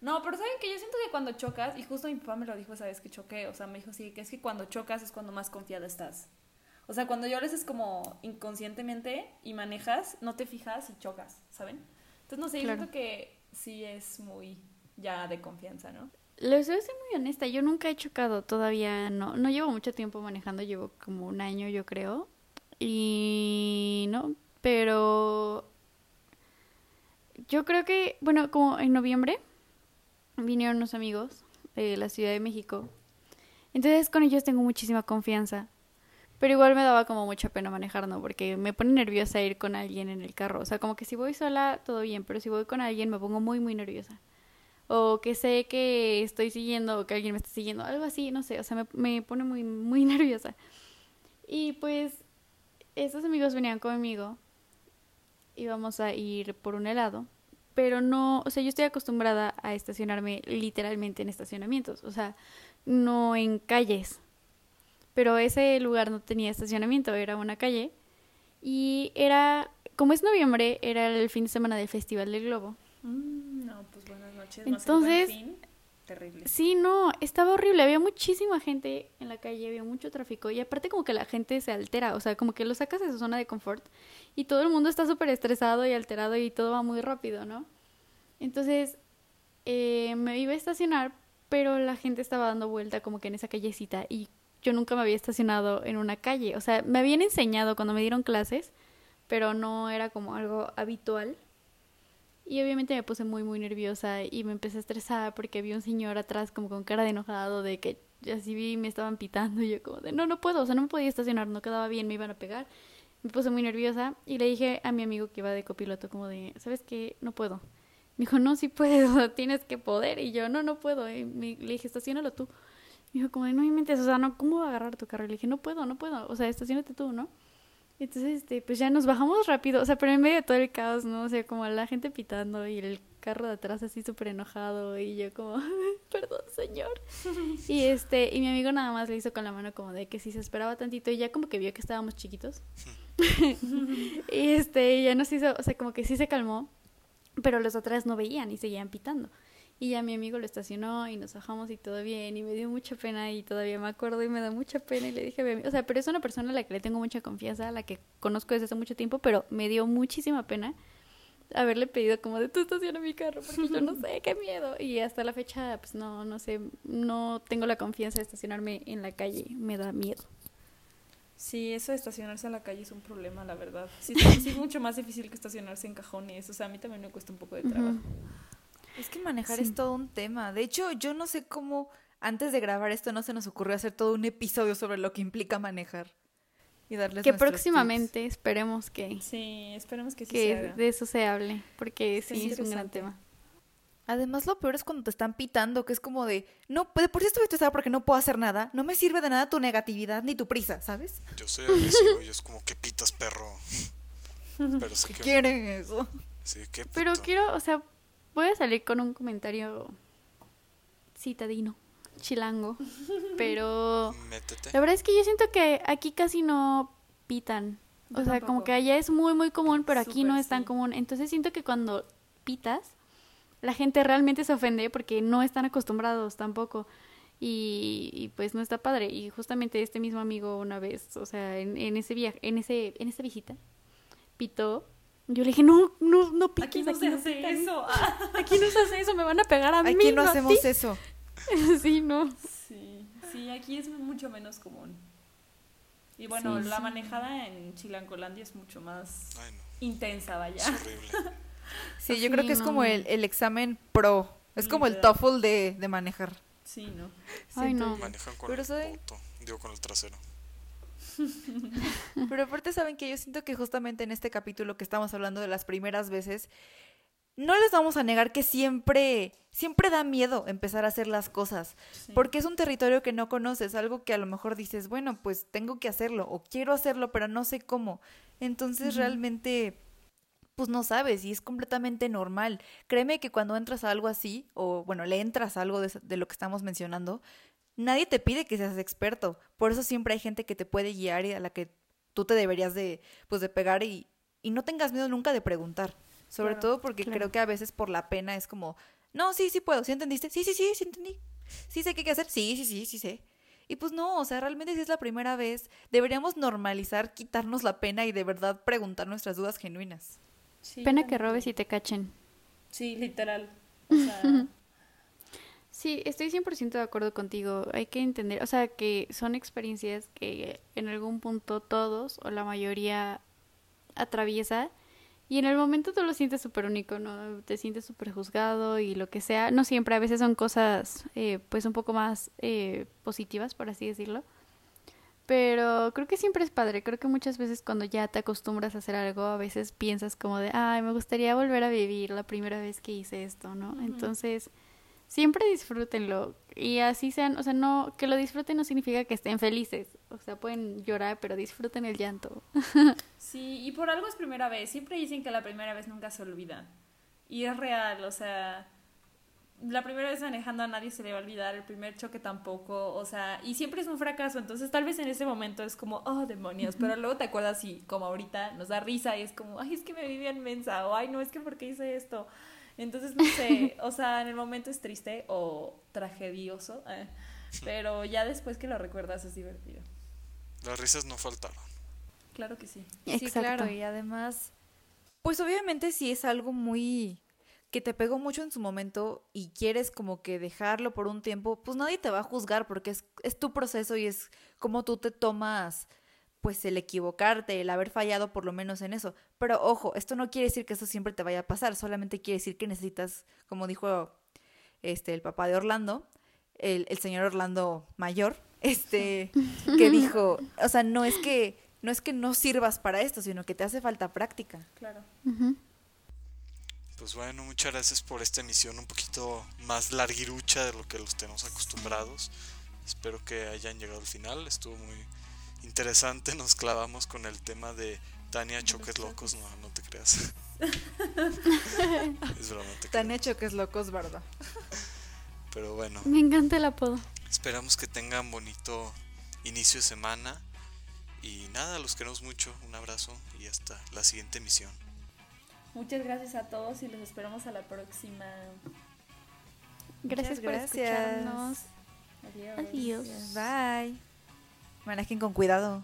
No, pero saben que yo siento que cuando chocas, y justo mi papá me lo dijo esa vez que choqué, o sea, me dijo, sí, que es que cuando chocas es cuando más confiada estás. O sea, cuando yo lo haces como inconscientemente y manejas, no te fijas y chocas, ¿saben? Entonces, no sé, yo Claro. siento que sí es muy ya de confianza, ¿no? Les voy a ser muy honesta, yo nunca he chocado, todavía no, no llevo mucho tiempo manejando, llevo como un año yo creo, y no, pero yo creo que, bueno, como en noviembre vinieron unos amigos de la Ciudad de México, entonces con ellos tengo muchísima confianza, pero igual me daba como mucha pena manejar, ¿no? Porque me pone nerviosa ir con alguien en el carro, o sea, como que si voy sola, todo bien, pero si voy con alguien me pongo muy, muy nerviosa. O que sé que estoy siguiendo o que alguien me está siguiendo, algo así, no sé, o sea, me, me pone muy, muy nerviosa. Y pues estos amigos venían conmigo, íbamos a ir por un helado, pero no, o sea, yo estoy acostumbrada a estacionarme literalmente en estacionamientos, o sea, no en calles. Pero ese lugar no tenía estacionamiento, era una calle. Y era, como es noviembre, era el fin de semana del Festival del Globo. Mm, no, pues buenas noches. Entonces- Fin, terrible. Sí, no, estaba horrible. Había muchísima gente en la calle, había mucho tráfico. Y aparte, como que la gente se altera. O sea, como que lo sacas de su zona de confort. Y todo el mundo está súper estresado y alterado y todo va muy rápido, ¿no? Entonces, eh, me iba a estacionar, pero la gente estaba dando vuelta como que en esa callecita. Y yo nunca me había estacionado en una calle. O sea, me habían enseñado cuando me dieron clases, pero no era como algo habitual. Y obviamente me puse muy, muy nerviosa y me empecé a estresar porque vi un señor atrás como con cara de enojado, de que así vi, me estaban pitando y yo como de, no, no puedo, o sea, no me podía estacionar, no quedaba bien, me iban a pegar. Me puse muy nerviosa y le dije a mi amigo que iba de copiloto como de, ¿sabes qué? No puedo. Me dijo, no, sí puedes, o sea, tienes que poder. Y yo, no, no puedo. Y me- le dije, estacionalo tú. Me dijo, como de, no me mentes, o sea, no, ¿cómo voy a agarrar tu carro? Y le dije, no puedo, no puedo, o sea, estacionate tú, ¿no? Entonces, este, pues ya nos bajamos rápido, o sea, pero en medio de todo el caos, ¿no? O sea, como la gente pitando y el carro de atrás así súper enojado y yo como, perdón, señor. Y este, y mi amigo nada más le hizo con la mano como de que si se esperaba tantito y ya como que vio que estábamos chiquitos. y este, y ya nos hizo, o sea, como que sí se calmó, pero los atrás no veían y seguían pitando. Y ya mi amigo lo estacionó y nos bajamos y todo bien y me dio mucha pena y todavía me acuerdo y me da mucha pena y le dije a mi amigo, o sea, pero es una persona a la que le tengo mucha confianza, a la que conozco desde hace mucho tiempo, pero me dio muchísima pena haberle pedido como de tú estaciona mi carro porque yo no sé, qué miedo. Y hasta la fecha, pues no, no sé, no tengo la confianza de estacionarme en la calle, me da miedo. Sí, eso de estacionarse en la calle es un problema, la verdad. Sí, sí es mucho más difícil que estacionarse en cajones. O sea, a mí también me cuesta un poco de trabajo. Es que manejar Sí. es todo un tema. De hecho, yo no sé cómo antes de grabar esto no se nos ocurrió hacer todo un episodio sobre lo que implica manejar. Y darles Que próximamente esperemos que, Sí, esperemos que sí que se haga. de eso se hable, porque sí es un gran tema. Además, lo peor es cuando te están pitando, que es como de, no, de por sí estoy estresada porque no puedo hacer nada, no me sirve de nada tu negatividad ni tu prisa, ¿sabes? Yo soy agresivo y es como que pitas, perro. Pero sé ¿Qué que. quieren eso? Sí, qué Pero puto. quiero, o sea, voy a salir con un comentario citadino, chilango, pero Métete. la verdad es que yo siento que aquí casi no pitan. O Yo sea, como que allá es muy, muy común, pero aquí no es tan sí. común. Entonces siento que cuando pitas, la gente realmente se ofende porque no están acostumbrados tampoco. Y, y, pues no está padre. Y justamente este mismo amigo una vez, o sea, en, en ese viaje, en ese, en esa visita, pitó. Yo le dije, no, no, no pites, Aquí no se hace eso. Ah. Aquí no se hace eso, me van a pegar a mí. Aquí no a hacemos ti". eso. sí, no. Sí, sí, aquí es mucho menos común. Y bueno, Sí, la sí. manejada en Chilangolandia es mucho más Ay, no. intensa, vaya. Es horrible. Sí, yo Sí, creo que es como el, el examen pro. Es como el. TOEFL de, de manejar. Sí, ¿no? Ay, no. Manejan con Pero el soy- puto. Digo, con el trasero. Pero aparte saben que yo siento que justamente en este capítulo que estamos hablando de las primeras veces, no les vamos a negar que siempre, siempre da miedo empezar a hacer las cosas, Sí. porque es un territorio que no conoces, algo que a lo mejor dices, bueno, pues tengo que hacerlo o quiero hacerlo, pero no sé cómo. Entonces realmente, pues no sabes y es completamente normal. Créeme que cuando entras a algo así, o bueno, le entras a algo de, de lo que estamos mencionando, nadie te pide que seas experto. Por eso siempre hay gente que te puede guiar y a la que tú te deberías de, pues, de pegar y, y no tengas miedo nunca de preguntar. Sobre Claro, todo porque claro. creo que a veces por la pena es como, no, sí, sí puedo, ¿sí entendiste? Sí, sí, sí, sí entendí. Sí sé qué hay que hacer, sí, sí, sí, sí sé. Y pues no, o sea, realmente si es la primera vez, deberíamos normalizar, quitarnos la pena y de verdad preguntar nuestras dudas genuinas. Sí, Pena que robes y te cachen. Sí, literal. O sea, Sí, estoy 100% de acuerdo contigo. Hay que entender, o sea, que son experiencias que en algún punto todos o la mayoría atraviesa y en el momento tú lo sientes súper único, ¿no? Te sientes súper juzgado y lo que sea. No siempre, a veces son cosas eh, pues un poco más eh, positivas, por así decirlo. Pero creo que siempre es padre. Creo que muchas veces cuando ya te acostumbras a hacer algo, a veces piensas como de, ay, me gustaría volver a vivir la primera vez que hice esto, ¿no? Entonces, siempre disfrútenlo. Y así sean, o sea, no, que lo disfruten no significa que estén felices. O sea, pueden llorar, pero disfruten el llanto. sí, y por algo es primera vez. Siempre dicen que la primera vez nunca se olvida. Y es real, o sea, la primera vez manejando a nadie se le va a olvidar, el primer choque tampoco, o sea, y siempre es un fracaso, entonces tal vez en ese momento es como, oh, demonios, pero luego te acuerdas y como ahorita nos da risa y es como, ay, es que me viví en mensa, o ay, no, es que porque hice esto. Entonces, no sé, o sea, en el momento es triste o tragedioso, eh, pero ya después que lo recuerdas es divertido. Las risas no faltaron. Claro que sí. Sí, claro, y además, pues obviamente si es algo muy que te pegó mucho en su momento y quieres como que dejarlo por un tiempo, pues nadie te va a juzgar porque es, es tu proceso y es como tú te tomas pues el equivocarte, el haber fallado por lo menos en eso. Pero ojo, esto no quiere decir que eso siempre te vaya a pasar, solamente quiere decir que necesitas, como dijo este el papá de Orlando, el, el señor Orlando mayor, este, que dijo, o sea, no es que no es que no sirvas para esto, sino que te hace falta práctica. Claro. Pues bueno, muchas gracias por esta emisión un poquito más larguirucha de lo que los tenemos acostumbrados. Espero que hayan llegado al final. Estuvo muy interesante. Nos clavamos con el tema de Tania Choques Locos. No, no te creas. es broma, te Tan creo. hecho que es locos, ¿verdad? Pero bueno, Me encanta el apodo. esperamos que tengan bonito inicio de semana. Y nada, los queremos mucho. Un abrazo y hasta la siguiente emisión. Muchas gracias a todos y los esperamos a la próxima. Gracias, Muchas por gracias. escucharnos. Adiós. Adiós. Bye. Manejen con cuidado.